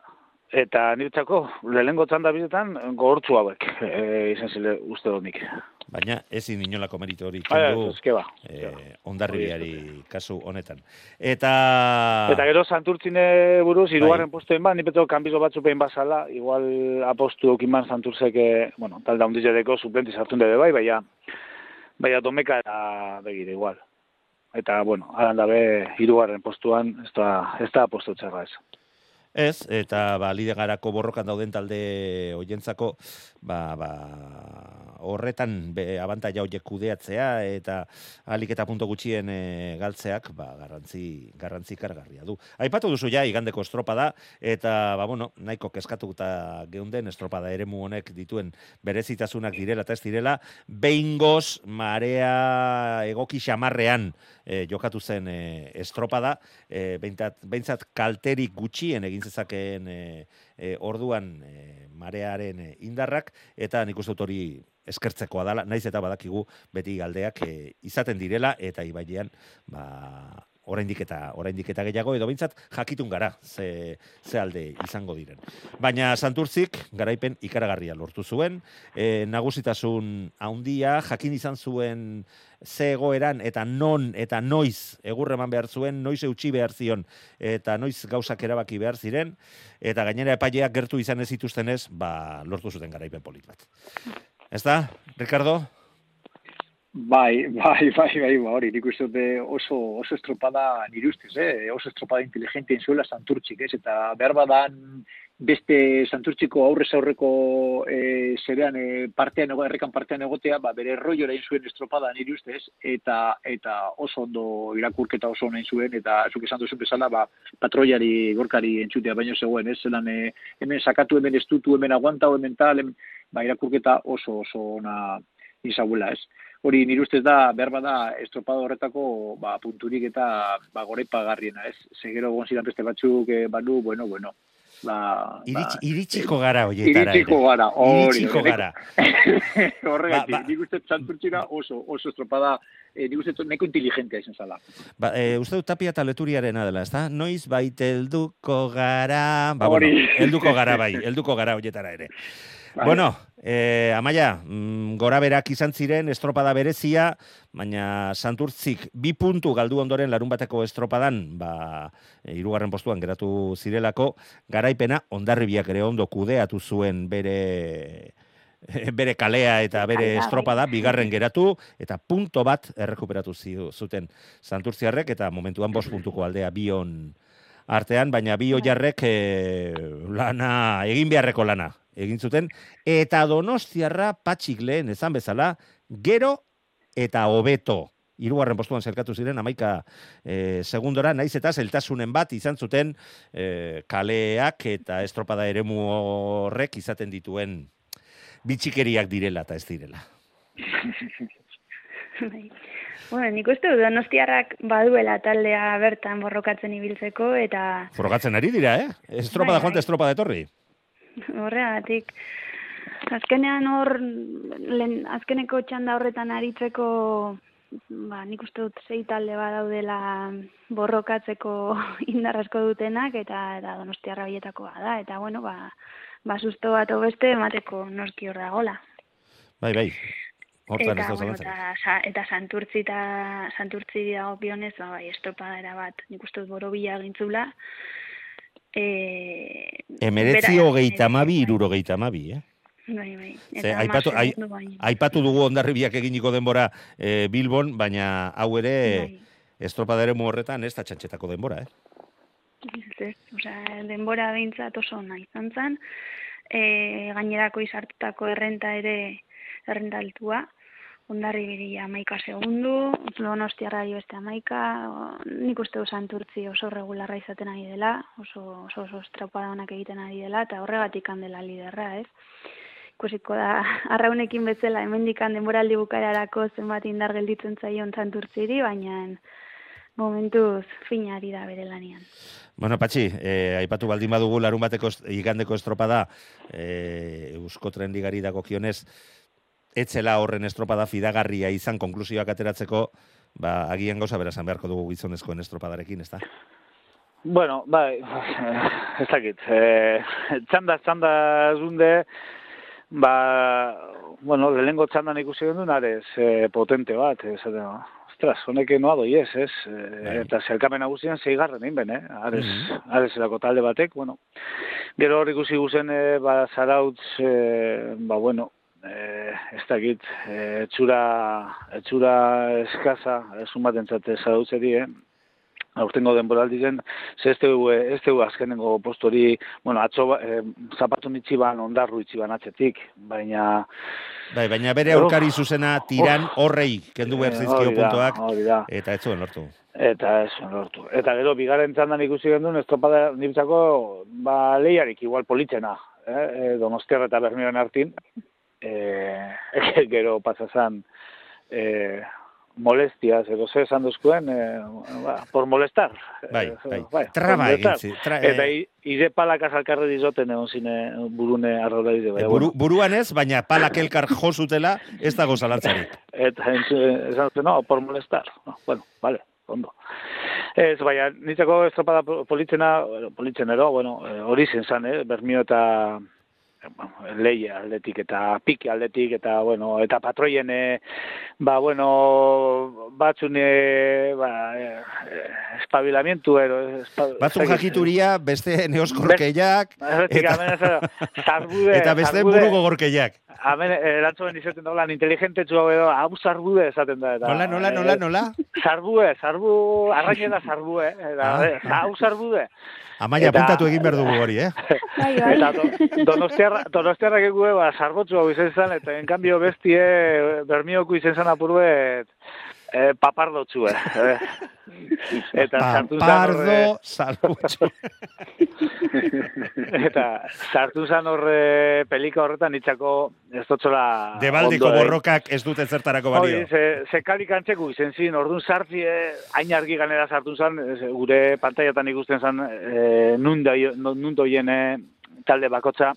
eta niretzako, lehenengo txanda bizetan, gogortzu hauek, e, izen zile uste dut nik. baina ezin inolako meritu hori Bai, kendu ba. eh, ondarribiari kasu honetan. Eta... Eta gero Santurtzine buruz, irugarren postuen ba, nipeto kanbizo batzu pein bazala, igual apostu okinban Santurtzek, eh, bueno, talda hundizedeko suplenti sartun debe bai, baina, baina domeka eta begire, igual. Eta, bueno, alan dabe, irugarren postuan, ez da, ez da postu txarra ez. Ez, eta ba, lidegarako borrokan dauden talde hoientzako, ba, ba, horretan be, abantaia horiek kudeatzea eta alik eta punto gutxien e, galtzeak ba, garrantzi, garrantzi kargarria du. Aipatu duzu ja, igandeko estropada, eta ba, bueno, nahiko keskatuta geunden estropada eremu honek dituen berezitasunak direla eta ez direla, behingoz marea egoki xamarrean e, jokatu zen e, estropada, e, behintzat, behintzat kalterik gutxien egin zezakeen e, e, orduan e, marearen indarrak, eta nik uste hori eskertzekoa dala, naiz eta badakigu beti galdeak e, izaten direla, eta ibailean, ba, oraindik eta oraindik eta gehiago edo behintzat jakitun gara ze, ze alde izango diren. Baina Santurtzik garaipen ikaragarria lortu zuen, e, nagusitasun handia jakin izan zuen ze egoeran eta non eta noiz egur eman behar zuen, noiz eutxi behar zion eta noiz gauzak erabaki behar ziren eta gainera epaileak gertu izan ez zituztenez, ba lortu zuten garaipen polit bat. Ez da, Ricardo? Bai, bai, bai, bai, ba, hori, nik uste dute oso, oso estropada nire ustez, eh? oso estropada inteligente zuela santurtzik, ez? Eta behar badan beste santurtziko aurrez aurreko e, zerean e, partean errekan partean egotea, ba, bere rollo erain zuen estropada niri ustez, eta eta oso ondo irakurketa oso nahi zuen, eta zuk esan duzu bezala, ba, patroiari, gorkari entzutea baino zegoen, ez zelan e, hemen sakatu, hemen estutu, hemen aguantau, hemen tal, hemen, ba, irakurketa oso oso ona izabuela, ez. Hori nire ustez da, behar bada, estropada horretako ba, punturik eta ba, gorepa garriena, ez. Zegero gonzidan beste batzuk, e, banu, bueno, bueno, ba, Iritsi, ba, iritsiko gara hoietara Iritsiko gara, hori. Iritsiko gara. Horregatik, Ba, ba. nik uste santurtzira oso, oso estropada, eh, nik uste neko inteligentea izan zala. Ba, e, uste dut tapia eta leturiarena dela, ezta? Noiz bait helduko gara... Ba, Hori. bueno, helduko gara bai, helduko gara hoietara ere. Bai. Bueno, eh, Amaia, mm, gora berak izan ziren estropada berezia, baina Santurtzik bi puntu galdu ondoren larun bateko estropadan, ba, e, irugarren postuan geratu zirelako, garaipena ondarribiak ere ondo kudeatu zuen bere bere kalea eta bere estropada bigarren geratu eta punto bat errekuperatu zuten Santurtziarrek eta momentuan bost puntuko aldea bion artean, baina bi jarrek lana, egin beharreko lana egin zuten, eta donostiarra patxik lehen ezan bezala, gero eta hobeto. Hirugarren postuan zelkatu ziren amaika e, segundora, naiz eta zeltasunen bat izan zuten e, kaleak eta estropada eremu horrek izaten dituen bitxikeriak direla eta ez direla. Bai. Bueno, nik uste dut donostiarrak baduela taldea bertan borrokatzen ibiltzeko eta Frogatzen ari dira, eh? Estropada Bai, joan eta bai. estropada etorri. Horregatik azkenean hor lehen, azkeneko txanda horretan aritzeko ba, nik uste dut sei talde badaudela borrokatzeko indar asko dutenak eta eta donostiarra bietakoa da eta bueno ba ba susto bat beste emateko noski hor dagola. Bai, bai. Hortan Eta, da bueno, eta, sa, eta santurtzi eta santurtzi dagokionez, ba, bai, estropadera bat, nik uste dut borobila egintzula. E, Emeretzi hogeita amabi, irurogeita amabi, eh? Bai, bai. Ze, Eta aipatu- hamar ai- baino. Aipatu dugu ondarribiak eginiko denbora e, Bilbon, baina hau ere Bai. estropada ere horretan ez da txantxetako denbora, eh? Ez. Osea, denbora behintzat oso ona izan zen. E, gainerako izartutako errenta ere errenta Ondarri biri amaika segundu, donostiarra beste amaika, nik uste santurtzi oso regularra izaten ari dela, oso, oso, oso estropada onak egiten ari dela, eta horregatik handela liderra, ez? Ikusiko da, arraunekin bezala, hemendikan denboraldi bukaerarako zenbat indar gelditzen zaion santurtziri, baina momentuz finari da bere lanian. Bueno, Patxi, eh, aipatu baldin badugu larun bateko igandeko estropada eh, Eusko Tren Ligari dagokionez, etzela horren estropada fidagarria izan konklusioak ateratzeko, ba, agian gauza berazan beharko dugu gizonezkoen estropadarekin, ezta? Bueno, bai, ez dakit. E, txanda, txanda zunde, ba, bueno, lehenengo txandan ikusi genuen arez e, potente bat, esaten, ba, ostras, honek noa doi ez, ez? E, eta zerkamen nagusian zeigarren egin ben, eh? Arez, Mhm. arezerako talde batek, bueno. Gero hor ikusi guzen, e, ba, zarautz, e, ba, bueno, e, ez dakit, e, etxura, etxura eskaza, esun bat entzate zarautzeri, eh? aurtengo denboraldiren, ze ez dugu, ez dugu azkenengo postori, bueno, atzo ba- eh, zapatu nitsi ban, ondarru itxi ban atzetik, baina... Bai, baina bere aurkari zuzena tiran horrei kendu behar eh, zizkio puntuak, da, eta ez zuen lortu. eta ez lortu. Eta gero, bigarren txandan ikusi gendun, estropada niptzako, ba, lehiarik igual politzena, eh? eh, donostiar eta bermioen hartin, eh, gero pasazan, eh, molestias, edo ze esan duzkuen, eh, ba, por molestar. Bai, Eh, bai. por Traba egin zi. Tra, Eta eh, i- ire palakaz alkarre dizoten egon zine burune arraulari de. eh, buru, buruan ez, baina palak elkar jo zutela, ez dago zalantzarik. Eta esan zuten, no, por molestar. No, bueno, vale, ondo. Ez, baina, nitzako estropada po- politzena, bueno, politzenero, bueno, eh, hori zen zan, eh, Bermio eta leia aldetik eta pike aldetik eta bueno eta patroien eh, ba bueno batzune ba eh, eh, espabilamientu ero espa, Batzuk ez dakit, jakituria, beste neoskorkeiak, eta- zarbude, eta beste zarbude- buru gogorkeiak. Hemen erantzuen izaten da, lan inteligente txua edo, hau zarbue esaten da. Eta, Nola, nola, nola, nola? Zarbue, zarbu, arraine da zarbue. Eta, Ah. eh, hau zarbue. Amaia, Eta- apuntatu egin behar dugu hori, eh? Bai, bai. Eta do, donostiarra, donostiarrak egue, ba, zarbotzu hau izen zen, eta en cambio bestie, bermioko izen zen apurbet, eh, papardotxue. Eh. Eta sartu horre, Papardo, salbutxu. eta sartu zen horre pelika horretan itxako ez dotzola Debaldeko ondo egin. borrokak ez dute zertarako balio. ze, ze kalik antzeko izen zin, orduan sartzi, eh, hain argi ganera sartu ez, gure pantaiatan ikusten zen, eh, nun, doi- nun doien eh, talde bakotza,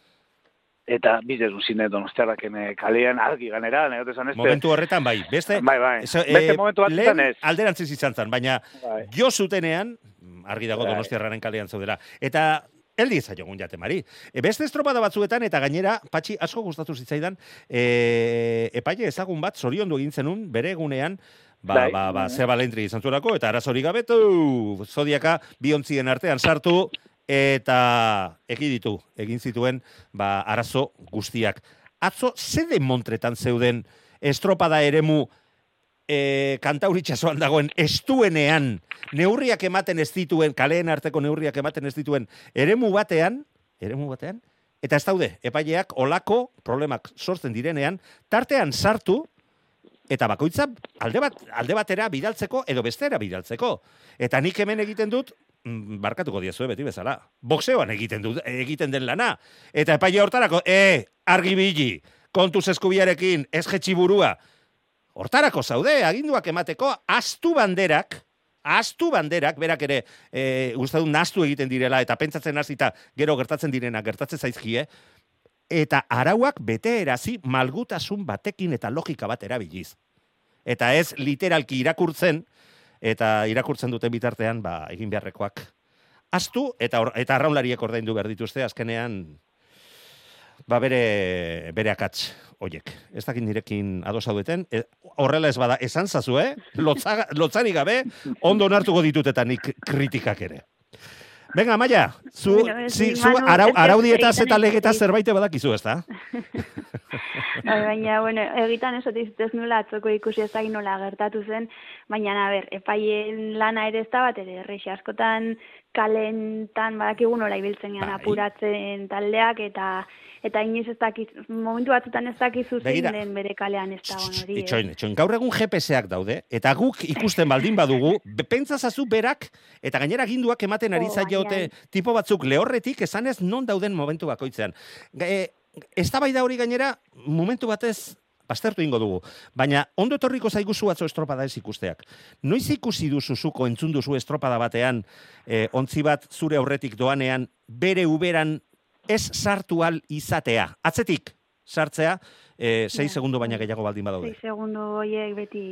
eta bizedun zine donostiarrak ene kalean argi ganera, negote zan este. Momentu horretan, bai. Beste, Bai, bai. Eso, Beste eh, momentu bat lehen ez. alderantziz izan zen, baina Bai. jo zutenean, argi dago Bai. donostiarraren kalean zaudela, eta eldi zaiogun jatemari. E, beste estropada batzuetan, eta gainera, patxi asko gustatu zitzaidan, e, epaile ezagun bat, zoriondu egin zenun, bere egunean, ba, Bai. ba, ba, ze balentri izan zuelako, eta arazori gabetu, zodiaka, biontzien artean sartu, eta egiditu, egin zituen, ba, arazo guztiak. Atzo, ze demontretan zeuden estropada eremu e, kantauritxasoan dagoen estuenean neurriak ematen ez dituen, kaleen arteko neurriak ematen ez dituen eremu batean, eremu batean, eta ez daude, epaileak olako problemak sortzen direnean, tartean sartu, eta bakoitza alde, bat, alde batera bidaltzeko edo bestera bidaltzeko. Eta nik hemen egiten dut, barkatuko diezue beti bezala, boxeoan egiten dut, egiten den lana. Eta epaile hortarako, e, argi bili, kontuz eskubiarekin, ez jetxi burua, Hortarako zaude, aginduak emateko, astu banderak, astu banderak, berak ere, e, uste dut, nastu egiten direla, eta pentsatzen hasita gero gertatzen direna, gertatzen zaizkie, eta arauak bete erazi malgutasun batekin eta logika bat erabiliz. Eta ez literalki irakurtzen, eta irakurtzen duten bitartean, ba, egin beharrekoak. Astu, eta, or, eta arraunlariek ordaindu behar dituzte, azkenean, ba bere, bere akats hoiek. Ez dakit nirekin ados zaudeten, e, horrela ez bada, esan zazu, eh? Lotza, lotzari gabe, ondo onartuko ditut eta nik kritikak ere. Venga, Maia, zu, Bueno, zi, zu arau, araudietaz egiten eta legetaz dakit. zerbait badakizu, ez da? Bai, baina, bueno, egitan ez ez nula atzoko ikusi ez dakit nola gertatu zen, baina, a ber, epaien lana ere ez da bat ere, errexe askotan kalentan badakigu nola ibiltzen Bai. apuratzen taldeak, eta eta inoiz ez dakiz, momentu batzutan ez dakizu zein den bere kalean ez dagoen hori. Itxoin, itxoin. Gaur egun GPS-ak daude, eta guk ikusten baldin badugu, pentsazazu berak, eta gainera ginduak ematen ari Oh, zaiote tipo batzuk lehorretik, esanez non dauden momentu bakoitzean. E, eztabaida hori gainera, momentu batez, baztertu ingo dugu. Baina, ondo etorriko zaiguzu atzo estropada ez ikusteak. Noiz ikusi duzu zuko entzun duzu estropada batean, e, ontzi bat zure aurretik doanean, bere uberan ez sartu al izatea. Atzetik, sartzea, e, 6 Ja. segundo baina gehiago baldin badaude. Sei segundo horiek beti...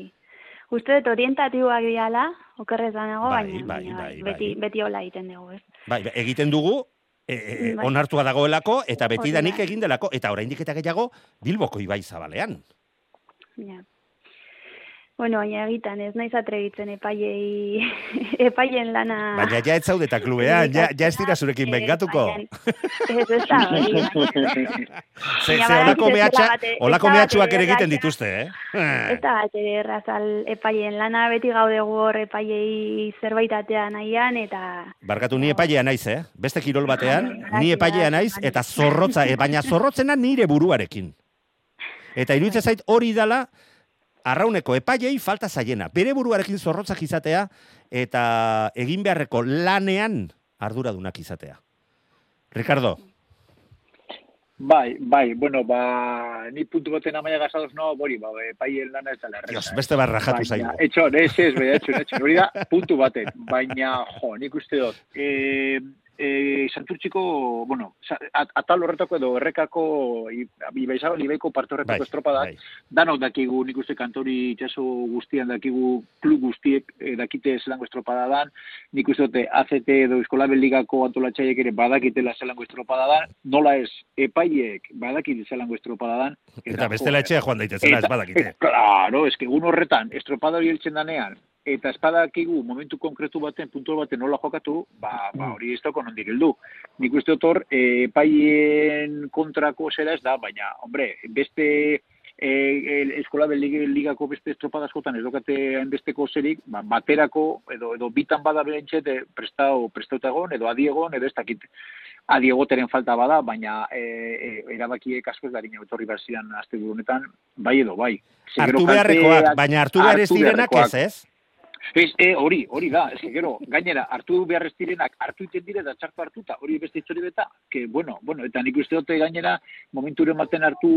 Uste dut orientatiboak diala, okerrez banago, Bai, baina, bai, baina bai, beti, bai. beti hola egiten dugu, ez? Bai, egiten dugu, e, e, Bai. onartua dagoelako, eta Hori betidanik da. egin delako, eta oraindik eta gehiago, Bilboko ibai zabalean. Ja. Bueno, baina egitan ez naiz atrebitzen epaiei epaien lana... Baina ja ez zaudeta klubean, ja, ja ez dira zurekin Eh, bengatuko. baina- Ez, ez da, hori. Ze, Baina ze olako, mehatxa, olako mehatxuak ere egiten dituzte, eh? Ez da bat ere errazal epaien lana, beti gaude hor epaiei zerbait atea nahian, eta... Barkatu ni epailea naiz, eh? Beste kirol batean, Bai, ni epailea naiz, eta zorrotza, e, baina zorrotzena nire buruarekin. Eta iruditzen zait hori dala, arrauneko epaiei falta zaiena. Bere buruarekin zorrotzak izatea, eta egin beharreko lanean arduradunak izatea. Ricardo, Bai, bai, bueno, ba, ni puntu baten amaia gazadoz no, bori, ba, epaien lana ez dela erreza. Dios, beste barrajatu Baina, zaigu. Etxon, ez, ez, bai, etxon, etxon. Hori da, puntu baten. Baina, jo, nik uste dut. E, e, Santurtziko, bueno, atal horretako edo errekako, ibaizaba, ibaiko parte horretako Bai, estropadak, bai. danok dakigu, nik uste kantori itxaso guztian dakigu, klub guztiek eh, dakite zelango estropada dan, nik uste dute ACT edo Eskolabel Ligako antolatxaiek ere badakitela zelango estropada dan, nola ez, epaiek badakite zelango estropada dan. Eta jo, etxea joan daitezela, ez Eta- badakite. Claro, es que egun horretan, estropada hori heltzen danean, eta espadakigu momentu konkretu baten, puntu baten nola jokatu, ba, ba hori ez dauko nondik heldu. Nik uste dut hor, e, epaien kontrako zera ez da, baina, hombre, beste e, eskola ligako beste estropada askotan ez dokate hainbesteko zerik, ba, baterako edo edo bitan bada berentxet e, prestau prestautagon edo adiegon edo ez dakit adiegoteren falta bada, baina e, e, erabakiek asko ez darin etorri berzian azte honetan, bai edo bai. Hartu beharrekoak, baina hartu behar ez direnak ez, ez? Ez, e, hori, hori da, ez gero, gainera, hartu behar ez direnak, hartu iten dire da txartu hartuta, hori beste itzori beta, que, bueno, bueno, eta nik uste dute gainera, momentu maten hartu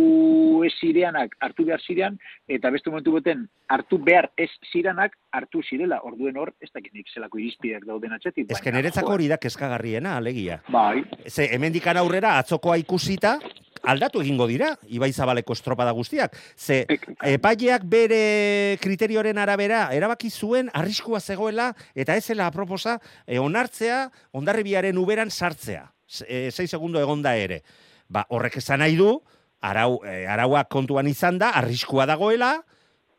ez zireanak, hartu behar zirean, eta beste momentu beten, hartu behar ez zireanak, hartu zirela, orduen hor, ez dakit nik zelako irizpideak dauden atxetik. Ez generetzako hori da keskagarriena, alegia. Bai. Ze, hemen aurrera, atzokoa ikusita, aldatu egingo dira, Ibai Zabaleko estropada guztiak. Ze, epaileak bere kriterioren arabera, erabaki zuen arriskua zegoela, eta ez zela aproposa, e, onartzea, ondarribiaren uberan sartzea. E, sei segundo egonda ere. Ba, horrek esan nahi du, arau, e, arauak kontuan izan da, arriskua dagoela,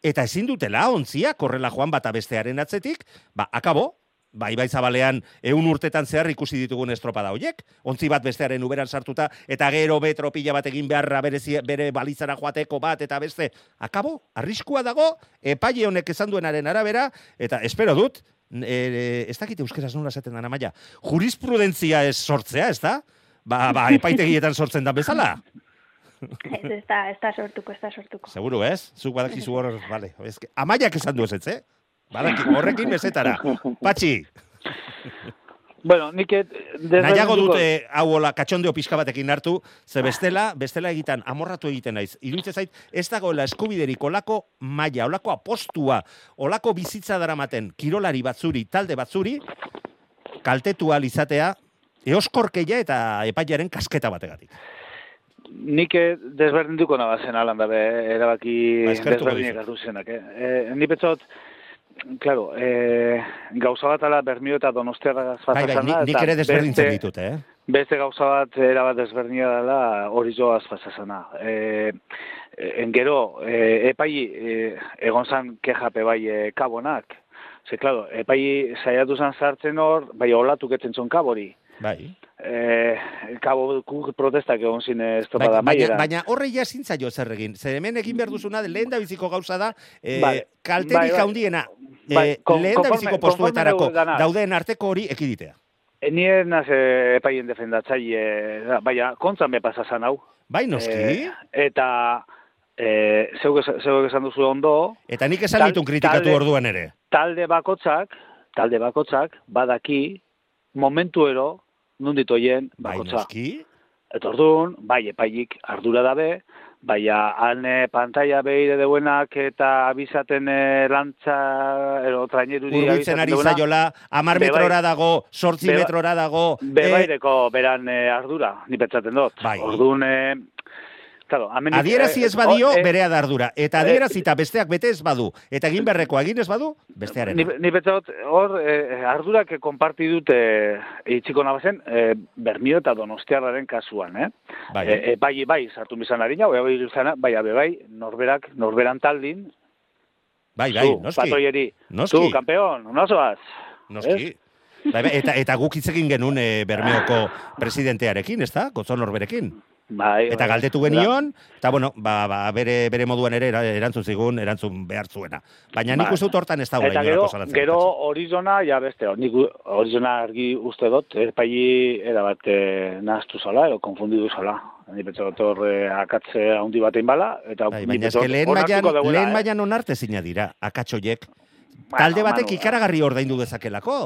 eta ezin dutela, ontzia, korrela joan bata bestearen atzetik, ba, akabo, bai bai zabalean eun urtetan zehar ikusi ditugun estropada hoiek, ontzi bat bestearen uberan sartuta, eta gero betro pila bat egin beharra bere, bere balizara joateko bat, eta beste, akabo, arriskua dago, epaile honek esan duenaren arabera, eta espero dut, e, ez dakit euskeraz nola zaten dana maia, jurisprudentzia ez sortzea, ez da? Ba, ba, epaitegietan sortzen da bezala? Ez, ez da, ez da sortuko, ez da sortuko. Seguro, ez? Zuk badakizu hor, vale. Amaiak esan du ez, eh? Badaki, horrekin bezetara. Patxi. Bueno, nik Nahiago dute hau hola katxondeo pixka batekin hartu, ze bestela, bestela egiten, amorratu egiten naiz. Iruitze zait, ez dagoela eskubiderik olako maila, olako apostua, olako bizitza daramaten, kirolari batzuri, talde batzuri, kaltetua izatea, eoskorkeia eta epaiaren kasketa bategatik. Nik desberdinduko nabazen alan dabe, erabaki ba, desberdinek hartu zenak. Eh? E, ni petzot, Claro, eh, gauza bat ala Bermio eta Donostia da bai, bai, nik ere desberdintzen ditut, eh? Beste gauza bat era bat desberdina dela hori jo azpasasana. Eh, engero, eh, epai eh, egon zan kejape bai eh, kabonak. Ze, claro, epai saiatu zan sartzen hor, bai olatu ketzen zon kabori. Bai. Eh, kabo protestak egon zin estropada bai, baina, baina horre ja zintza jo zer egin. Zer hemen egin behar duzuna, lehen da biziko gauza da, eh, bai, kalterik bai, bai. jaundiena, bai, eh, lehen da biziko postuetarako dauden arteko hori ekiditea. E, nien naz eh, epaien defendatzai, eh, baina kontzan me pasazan hau. Bai, noski. Eh, eta eh, zeuk, esan duzu ondo. Eta nik esan ditun kritikatu orduan ere. Talde bakotzak, talde bakotzak, badaki, momentuero, nundit oien, bakotza. Bai, Eta orduan, bai, epailik ardura dabe, bai, alne pantalla behire deuenak eta abizaten e, lantza, ero, traineru dira abizaten ari zaiola, amar metrora dago, sortzi metrora dago. Bebaireko eh, beran e, ardura, ni petzaten dut. Bai. Orduan, e, Claro, adierazi ez badio, oh, berea dardura. Eta adierazi eta besteak bete ez badu. Eta egin berreko egin ez badu, bestearen. Ni, ni betzot, hor, eh, ardurak konparti dute eh, itxiko nabazen, eh, Bermio eta Donostiarraren kasuan, eh? Bai, eh, eh, bai, bai, sartu bizan ari nau, bai, bai, bai, bai, norberak, norberan taldin. Bai, bai, zu, noski. Patoieri, noski. Zu, kampeon, nozoaz. Noski. Bai, bai, eta, eta guk itzekin genuen eh, Bermeoko presidentearekin, ez da? Gotzon norberekin. Bai, eta bai. galdetu genion, eta bueno, ba, ba, bere, bere moduan ere erantzun zigun, erantzun behar zuena. Baina nik bai. uste dut hortan ez dago. Eta gero, gero horizona, ja beste, nik horizona argi uste dut, erpaili erabat eh, nahaztu zala, edo konfundidu zala. Ni petzo dut eh, akatze handi batein bala, eta bai, baina ez lehen maian, lehen eh? maian onarte zina dira, akatxoiek. Talde batek ikaragarri ordaindu dezakelako.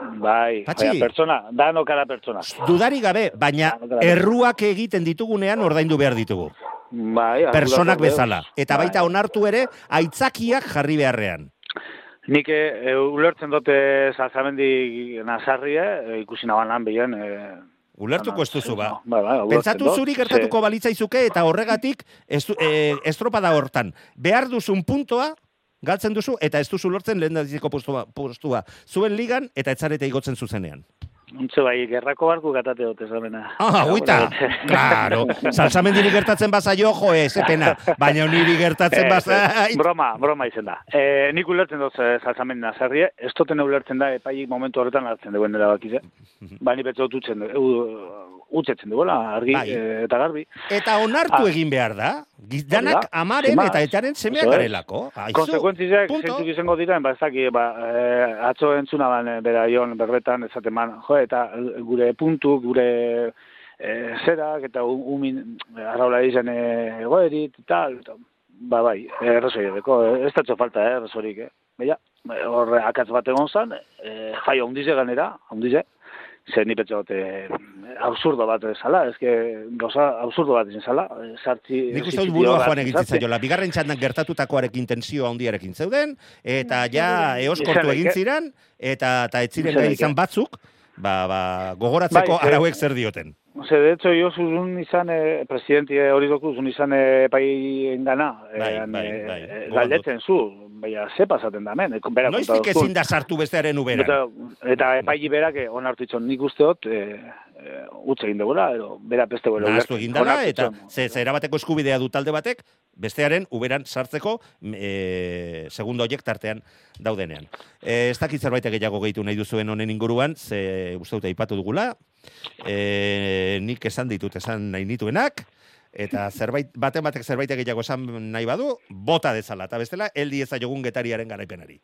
Bai, Patxi, pertsona, dano kara pertsona. Dudari gabe, baina erruak egiten ditugunean ordaindu behar ditugu. Bai, Personak bezala. Eta bai. baita onartu ere, aitzakiak jarri beharrean. Nik e, ulertzen dute zazamendi nazarrie, e, ikusi naban lan behien. E, Ulertuko ez duzu, ba. ba, ba Pentsatu zuri gertatuko balitzaizuke eta horregatik ez, estropada hortan. Behar duzun puntoa, galtzen duzu eta ez duzu lortzen lehen postua, postua. Zuen ligan eta etzarete igotzen zuzenean. Untze bai, gerrako barku gatate dut esamena. Ah, guita, claro. Salsamendiri gertatzen baza jo, jo, ez, pena. Baina niri gertatzen baza... Broma, broma izen da. E, nik ulertzen dut e, salsamendina zerrie, ez duten ulertzen da, epaik momentu horretan hartzen duen dela bakize. Ba, ni betzo dut utzetzen duela, argi Bai. eh, eta garbi. Eta onartu Ah. egin behar da. Gizdanak Hori da. amaren eta etaren semeak es. garelako. Konsekuentziak punto. zeintzuk izango diren, ba, ez ba, eh, atzo entzuna ban, eh, bera ion berbetan, ezaten man, jo, eta gure puntu, gure eh, zerak, eta umin, arraula izan egoerit, tal, eta, ba, bai, errezoi edeko, ez datxo falta, eh, errezorik, eh. Baina, horre akatz bat egon zan, eh, jaio hundize ganera, hundize, zer ni absurdo bat zala, eske gauza absurdo bat izan zala, sartzi... Nik uste dut burua joan egin zitzaiola. Bigarren txandan gertatutakoarekin tensio handiarekin zeuden, eta ja eoskortu egin ziren, eta, eta ez ziren izan batzuk, ba, ba, gogoratzeko Bai, eh, arauek zer dioten. Ose, de hecho, yo zuzun izan, eh, presidenti eh, hori doku, zuzun izan eh, pai engana, Bai, eh, bai, eh, bai, eh, galdetzen zu, baina ze pasaten da hemen, eh, bera Noiztik ezin da sartu bestearen uberan. Eta, eta epaili berak eh, onartu itxon nik uste dut, eh, eh, utz egin dugula, edo bera beste gure. Nahastu egin dela, eta ze, ze erabateko eskubidea du talde batek, bestearen uberan sartzeko e, segundo horiek tartean daudenean. E, ez dakit zerbait gehiago gehitu nahi duzuen honen inguruan, ze uste dut aipatu dugula, e, nik esan ditut esan nahi nituenak, eta zerbait, baten batek zerbait gehiago esan nahi badu, bota dezala, eta bestela, eldi eza jogun getariaren garaipenari.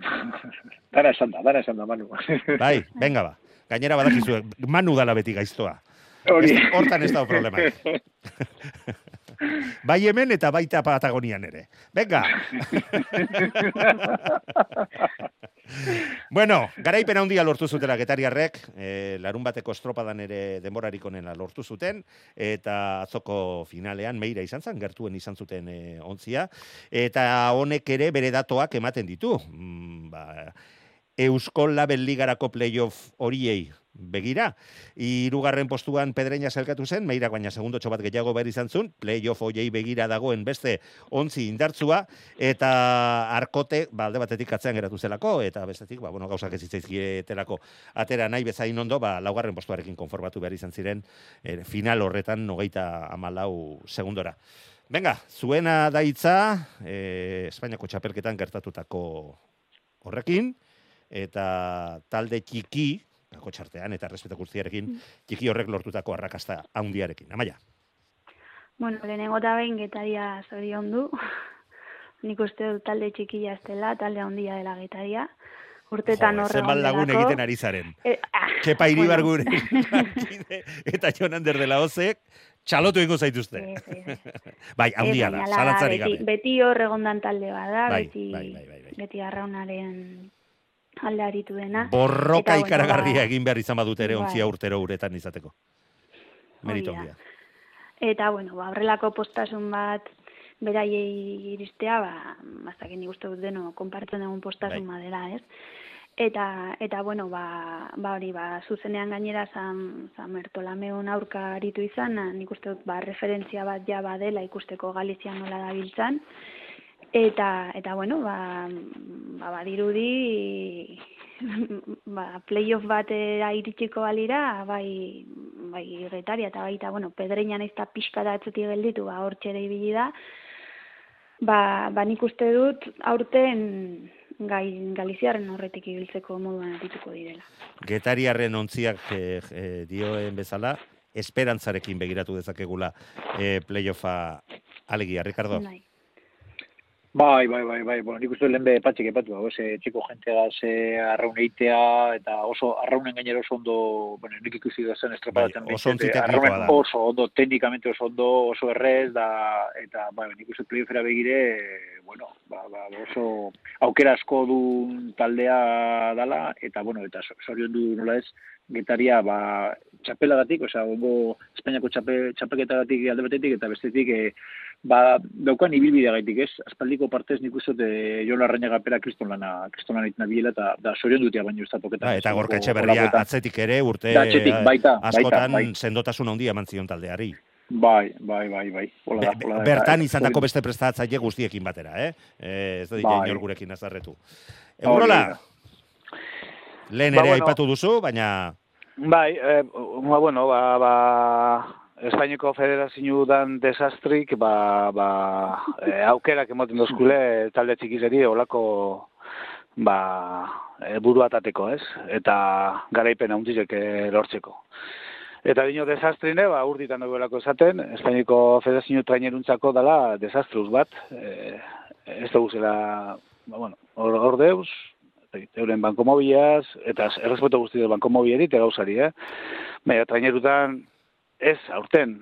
Dara esan da, dara esan da, Manu. Bai, venga ba. Gainera badakizue, manu dala beti gaiztoa. Hori. Hortan ez da problema. bai hemen eta baita Patagonian ere. Venga. bueno, garaipen handia lortu zutela getariarrek, e, larun bateko estropadan ere denborarik onena lortu zuten, eta atzoko finalean meira izan zen, gertuen izan zuten e, ontzia, eta honek ere bere datoak ematen ditu. Mm, ba, Eusko Label Ligarako playoff horiei begira. Hirugarren postuan Pedreña zelkatu zen, meira baina segundo bat gehiago behar izan zuen, playoff horiei begira dagoen beste ontzi indartzua, eta arkote, ba, alde batetik atzean geratu zelako, eta bestetik, ba, bueno, gauzak ez zitzaizkietelako atera nahi bezain ondo, ba, laugarren postuarekin konformatu behar izan ziren, eh, final horretan nogeita amalau segundora. Venga, zuena daitza, eh, Espainiako txapelketan gertatutako horrekin, eta talde txiki, kako txartean eta respeto guztiarekin, txiki horrek lortutako arrakasta handiarekin. Amaia. Bueno, lehenengo eta behin getaria zorion du. Nik uste dut talde txikia ez dela, talde handia dela getaria. Urtetan horre zenbat lagun egiten ari zaren. Eh, ah, Kepa Iribar bueno. gure eta Jon Ander de la Ozek, txalotu egingo zaituzte. Sí, sí. bai, handia Eh, da, hala zalantzarik beti, gabe. beti hor egondan talde bada, Bai, beti, bai, bai, bai, bai. beti arraunaren alde aritu dena. Borroka Eta, ikaragarria ba- egin behar izan badute ere Bai. ontzia urtero uretan izateko. Merito handia. Eta, bueno, ba, horrelako postasun bat beraiei iristea, ba, bazakin nik uste dut deno, konpartzen dugun postasun Bai. dela, ez? Eta, eta bueno, ba, ba hori, ba, zuzenean gainera San, San Bertolameon aurka aritu izan, nik uste dut, ba, referentzia bat ja badela ikusteko Galizia nola dabiltzan, eta, eta bueno, ba, ba, badirudi, ba, playoff batera iritsiko balira, bai, bai getaria eta baita, bueno, pedreina naiz eta pixka da atzetik gelditu, ba, hor txere ibili da, ba, ba nik uste dut aurten gai Galiziarren horretik ibiltzeko moduan arituko direla. Getariarren ontziak eh, eh, dioen bezala, esperantzarekin begiratu dezakegula eh, playoffa alegia, Ricardo. Bai. Bai, bai, bai, bai, bueno, nik uste lehen be patxik epatu, hau, ze txiko jentea ze arraun eitea, eta oso arraunen gainera oso ondo, bueno, nik ikusi da zen estrapadatzen. Bai, oso arraunen da. Oso ondo, teknikamente oso ondo, oso errez, da, eta, bai, nik uste playoffera begire, bueno, ba, ba, oso aukera asko duen taldea dala, eta, bueno, eta so- sorion du nola ez, getaria, ba, txapelagatik, osea, ongo Espainiako txape, txapelketagatik alde batetik, eta bestetik, e, ba, daukan ibilbidea gaitik, ez? Aspaldiko partez nik uste eh, Jon Larrañaga pera kriston lana, kriston lana egiten biela, eta da sorion dutia baino ez da toketan. Ba, eta gorka etxeberria olakoetan. atzetik ere urte Da, atzetik, eh, baita, baita, askotan bai. sendotasun handia eman zion taldeari. Bai, bai, bai, bai. Hola da, Be- da. bertan Eta- izandako beste prestatzaile guztiekin batera, eh? eh ez da Bai. inor gurekin azarretu. Da. lehen Ba, ere bueno. aipatu duzu, baina Bai, e, ba, bueno, ba, ba, Espainiko Federazio dan desastrik, ba, ba, e, aukerak emoten dozkule talde txikizeri olako ba, e, buru atateko, ez? Eta garaipen handzizek lortzeko. Eta dino desastrine, ba, urditan duelako esaten, Espainiko Federazio traineruntzako dala desastruz bat, e, ez dugu zela, ba, bueno, hor deuz, euren banko mobilaz, eta errespeto guzti dut banko mobileri, eta gauzari, eh? Baina, trainerutan, ez, aurten,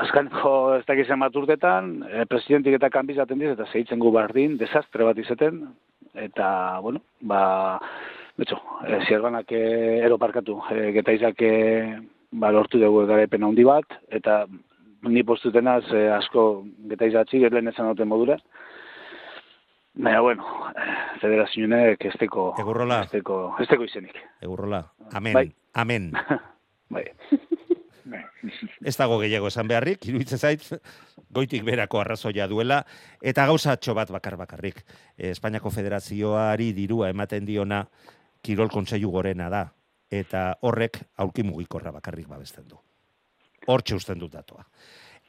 askanko ez dakizen bat urtetan, e, presidentik eta kanbiz diz, eta zehitzen gu bardin, desastre bat izeten, eta, bueno, ba, betxo, e, zierbanak e, eroparkatu, e, getaizak e, ba, lortu dugu garaipen handi bat, eta ni postutenaz e, asko getaizatzi, lehen ezan duten modura, Baina, bueno, eh, federazionek ez teko... Egurrola. Ez teko, ez teko izenik. Egurrola. Amen. Bai. Amen. bai. ez dago gehiago esan beharrik, iruditzen zait, goitik berako arrazoia duela, eta gauza bat bakar bakarrik. Espainiako Federazioari dirua ematen diona, Kirol Kontseilu gorena da, eta horrek aurki mugikorra bakarrik babesten du. Hortxe usten dut datoa.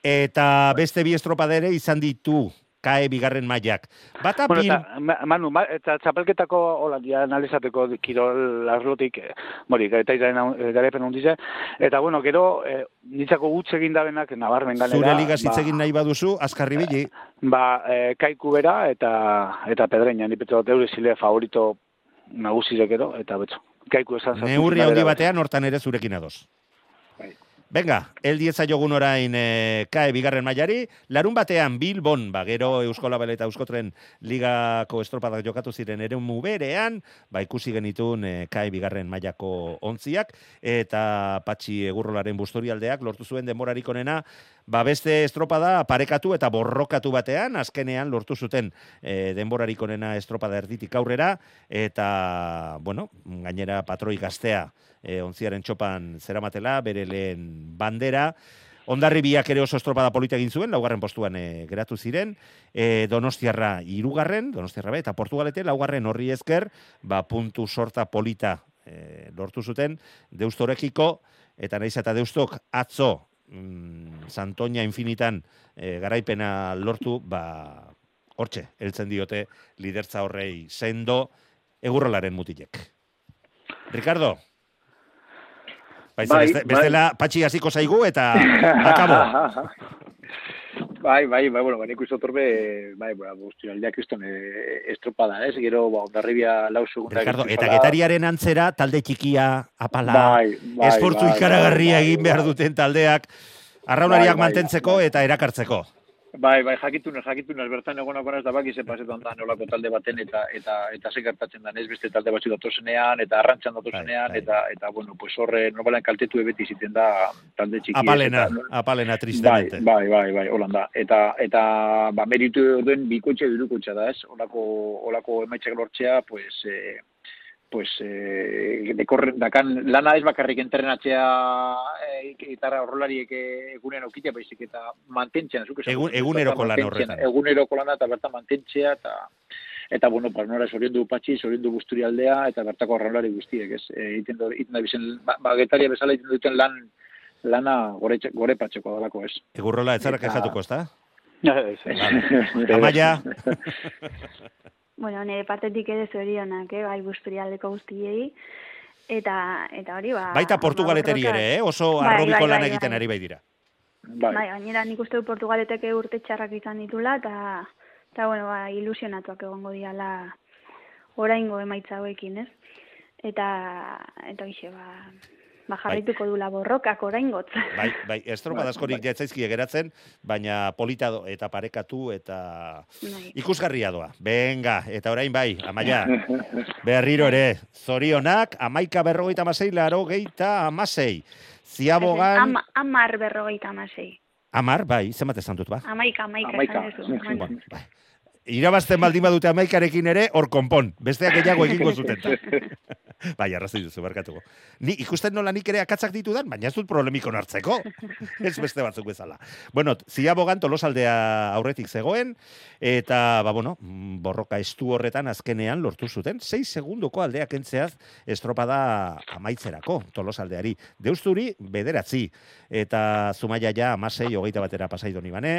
Eta beste bi estropadere izan ditu kae bigarren mailak. Bata bueno, eta, manu, ma, eta txapelketako hola, ja, analizateko kirol arlotik, eh, mori, eta garepen hundize, eta bueno, gero, eh, nitzako gutxe egin dabenak, nabarmen ganera. Zure liga ba, nahi baduzu, azkarri bili. Ba, eh, kaiku bera, eta, eta pedreina, ni petxo, deure zile favorito nagusirek gero, eta betxo. Kaiku esan Neurri handi batean, hortan ere zurekin ados. Venga, el dieza jogun orain e, kae bigarren mailari, larun batean Bilbon, ba, gero Euskola Bela Euskotren ligako estropadak jokatu ziren ere berean, ba, ikusi genitun e, kae bigarren mailako ontziak, eta patxi egurrolaren bustorialdeak lortu zuen denborarik onena, ba, beste estropada parekatu eta borrokatu batean, azkenean lortu zuten e, denborarik onena estropada erditik aurrera, eta, bueno, gainera patroi gaztea, e, onziaren txopan zeramatela, bere lehen bandera, Ondarri biak ere oso estropada polita egin zuen, laugarren postuan e, geratu ziren, e, Donostiarra irugarren, Donostiarra be, eta Portugalete, laugarren horri ezker, ba, puntu sorta polita e, lortu zuten, deustorekiko, eta nahiz eta deustok atzo mm, Santoña infinitan e, garaipena lortu, ba, hortxe, heltzen diote lidertza horrei sendo, egurrolaren mutilek. Ricardo? Bai, bai, bestela bai. patxi hasiko zaigu eta akabo. bai, bai, bai, bueno, bai, ikusi otorbe, bai, bai, busti aldea kriston eh, estropada, ez? Gero, ba, ondarribia lau segunda. Ricardo, eta getariaren antzera, talde txikia, apala, bai, bai, esportzu bai, ikaragarria bai, egin behar duten taldeak, arraunariak bai, bai, mantentzeko bai. eta erakartzeko. Bai, bai, jakitun, jakitun, bertan egonako ez da baki ze pasetan da nolako talde baten eta eta eta ze gertatzen da ez beste talde batzu datosenean eta arrantzan datosenean bai, bai. eta eta bueno, pues horre normalen kaltetu ebeti ziten da talde txiki apalena, eta, apalena tristemente. Bai, bai, bai, bai, holanda. Eta eta ba meritu duen bikoitza hirukotxa da, ez? Holako holako emaitzak lortzea, pues eh pues eh de dakan lana ez bakarrik entrenatzea eh gitarra horrelariek egunen okitea baizik eta mantentzea zuk egun eguneroko lan horretan. Eguneroko lana eta bertan mantentzea eta eta bueno pues nora soriendu patxi soriendu gusturialdea eta bertako horrelari guztiek ez? E, egiten do egiten da bizen ba, ba bezala egiten duten lan lana gore gore patxeko dalako ez? Egurrola etzara kexatuko ezta? Amaia. bueno, nire partetik ere zorionak, eh, bai busturialdeko guztiei, eta, eta hori, ba... Baita Portugaleteri ere, eh? oso bai, arrobiko bai, bai, lan egiten bai. ari bai dira. Bai, bai gainera nik uste du Portugaleteke urte txarrak izan ditula, eta, eta bueno, ba, ilusionatuak egongo diala oraingo emaitza hauekin, ez? Eta, eta hoxe, ba, ba jarrituko bai. dula borrokak oraingot. Bai, bai, estropa daskorik bai. jatzaizki egeratzen, baina polita eta parekatu eta bai. ikusgarria doa. Venga, eta orain bai, amaia, berriro ere, zorionak, amaika berrogeita amasei, laro geita amasei. Ziabogan... Am, amar berrogeita amasei. Amar, bai, zenbat esan dut, ba? Amaika, amaika. amaika. amaika. Bueno, bai. Irabazten baldin badute amaikarekin ere, hor konpon. Besteak gehiago egingo zuten. bai, arrazoi duzu, barkatuko. Ni ikusten nola nik ere akatzak ditudan, baina ez dut problemiko hartzeko. ez beste batzuk bezala. Bueno, zia bogan tolosaldea aurretik zegoen, eta, ba, bueno, borroka estu horretan azkenean lortu zuten, 6 segundoko aldeak entzeaz estropada amaitzerako tolosaldeari. Deusturi, bederatzi, eta zumaia ja amasei hogeita batera pasai doni bane,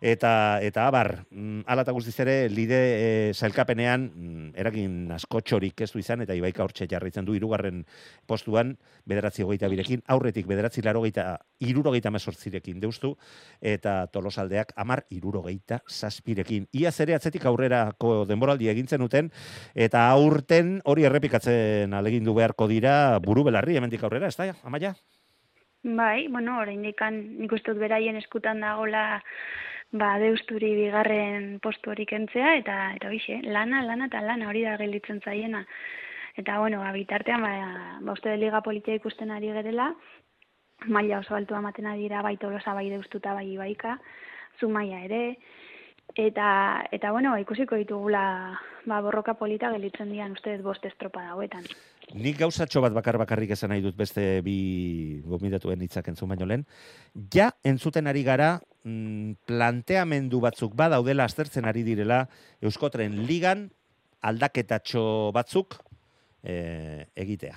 eta eta abar, mm, ala guztiz ere, lide e, zailkapenean mm, eragin askotxorik ez du izan, eta ibaika hortxe jarraitzen du irugarren postuan, bederatzi hogeita birekin, aurretik bederatzi laro geita, irurogeita mesortzirekin deustu, eta tolosaldeak amar irurogeita zazpirekin. Iaz ere atzetik aurrerako denboraldi egintzen uten, eta aurten hori errepikatzen alegindu beharko dira buru belarri, hemendik aurrera, ez da, amaia? Bai, bueno, oraindik nik uste dut beraien eskutan dagola ba, deusturi bigarren postu hori kentzea, eta, eta hoxe, lana, lana eta lana hori da gelditzen zaiena. Eta, bueno, ba, bitartean, ba, ba uste liga politia ikusten ari gerela, maila oso altua ematen dira bai tolosa, bai deustuta, bai baika, zu maila ere, eta, eta bueno, ikusiko ditugula ba, borroka polita gelditzen dian uste bost estropa dauetan. Nik gauzatxo bat bakar bakarrik esan nahi dut beste bi gomidatuen hitzak entzun baino lehen. Ja, entzuten ari gara, mm, planteamendu batzuk badaudela aztertzen ari direla Euskotren ligan aldaketatxo batzuk e, egitea.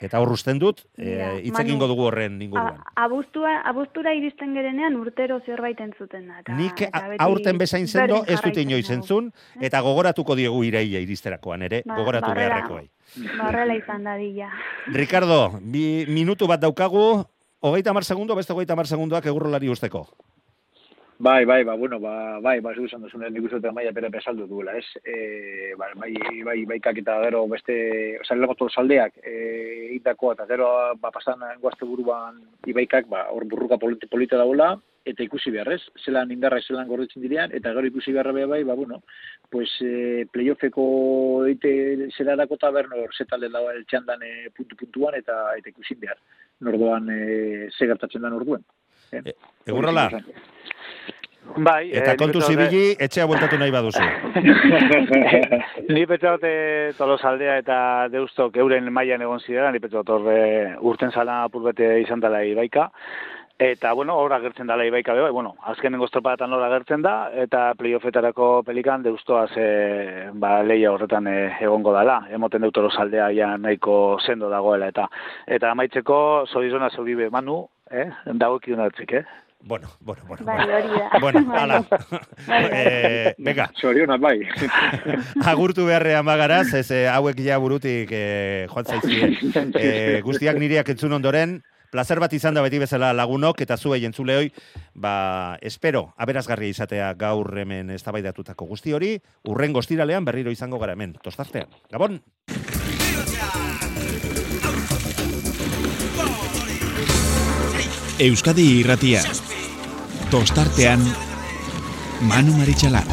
Eta hor usten dut, eh, hitz egingo dugu horren inguruan. Abuztua, abuztura iristen gerenean urtero zerbait entzuten da. Nik aurten bezain zendo ez dut inoiz entzun, eta gogoratuko diegu ireia iristerakoan ere, ba, gogoratu beharreko Barrela izan da dilla. Ricardo, bi minutu bat daukagu, hogeita mar segundo, beste hogeita mar segundoak egurrolari usteko. Bai, bai, ba, bueno, ba, bai, ba, zuzan duzun, nik uste dut maia pere pesaldu duela, ez? E, ba, bai, bai, bai, eta gero beste, oza, lego todo saldeak, e, itako, eta gero, ba, pasan guazte buruan ibaikak, ba, hor burruka polita, polita daula, eta ikusi beharrez, zelan indarra zelan gordetzen direan, eta gero ikusi beharra beha bai, ba, bueno, pues, e, playoffeko eite zelarako taberno hor zetalde dago el txandan e, puntu-puntuan, eta, eta ikusi behar, nordoan e, segertatzen da norduen. Eh? E, Egurrola, Bai, eta eh, kontu zibili, etxea bueltatu nahi baduzu. ni petxote tolos aldea eta deustok euren mailan egon zidera, ni horre urten zala apurbete izan dela ibaika. Eta, bueno, hor agertzen dela ibaika bai, bueno, azken nengo estropatan hor agertzen da, eta playoffetarako pelikan deustoa ze, ba, leia horretan e, egongo dela, emoten dut aldea ja nahiko sendo dagoela, eta eta amaitzeko, zorizona zeuribe manu, eh, dago hartzik, eh? Bueno, bueno, bueno. Bai, hori da. Bueno, ala. eh, venga. Sorionak bai. Agurtu beharrean bagaraz, ez eh, hauek ja burutik eh, joan zaizkie. Eh, guztiak niriak entzun ondoren, placer bat izan da beti bezala lagunok eta zuei entzuleoi, ba, espero, aberazgarria izatea gaur hemen eztabaidatutako guzti hori, urren gostiralean berriro izango gara hemen. Tostartean. Gabon! Euskadi irratia. Tostartean Manu Maritxalar.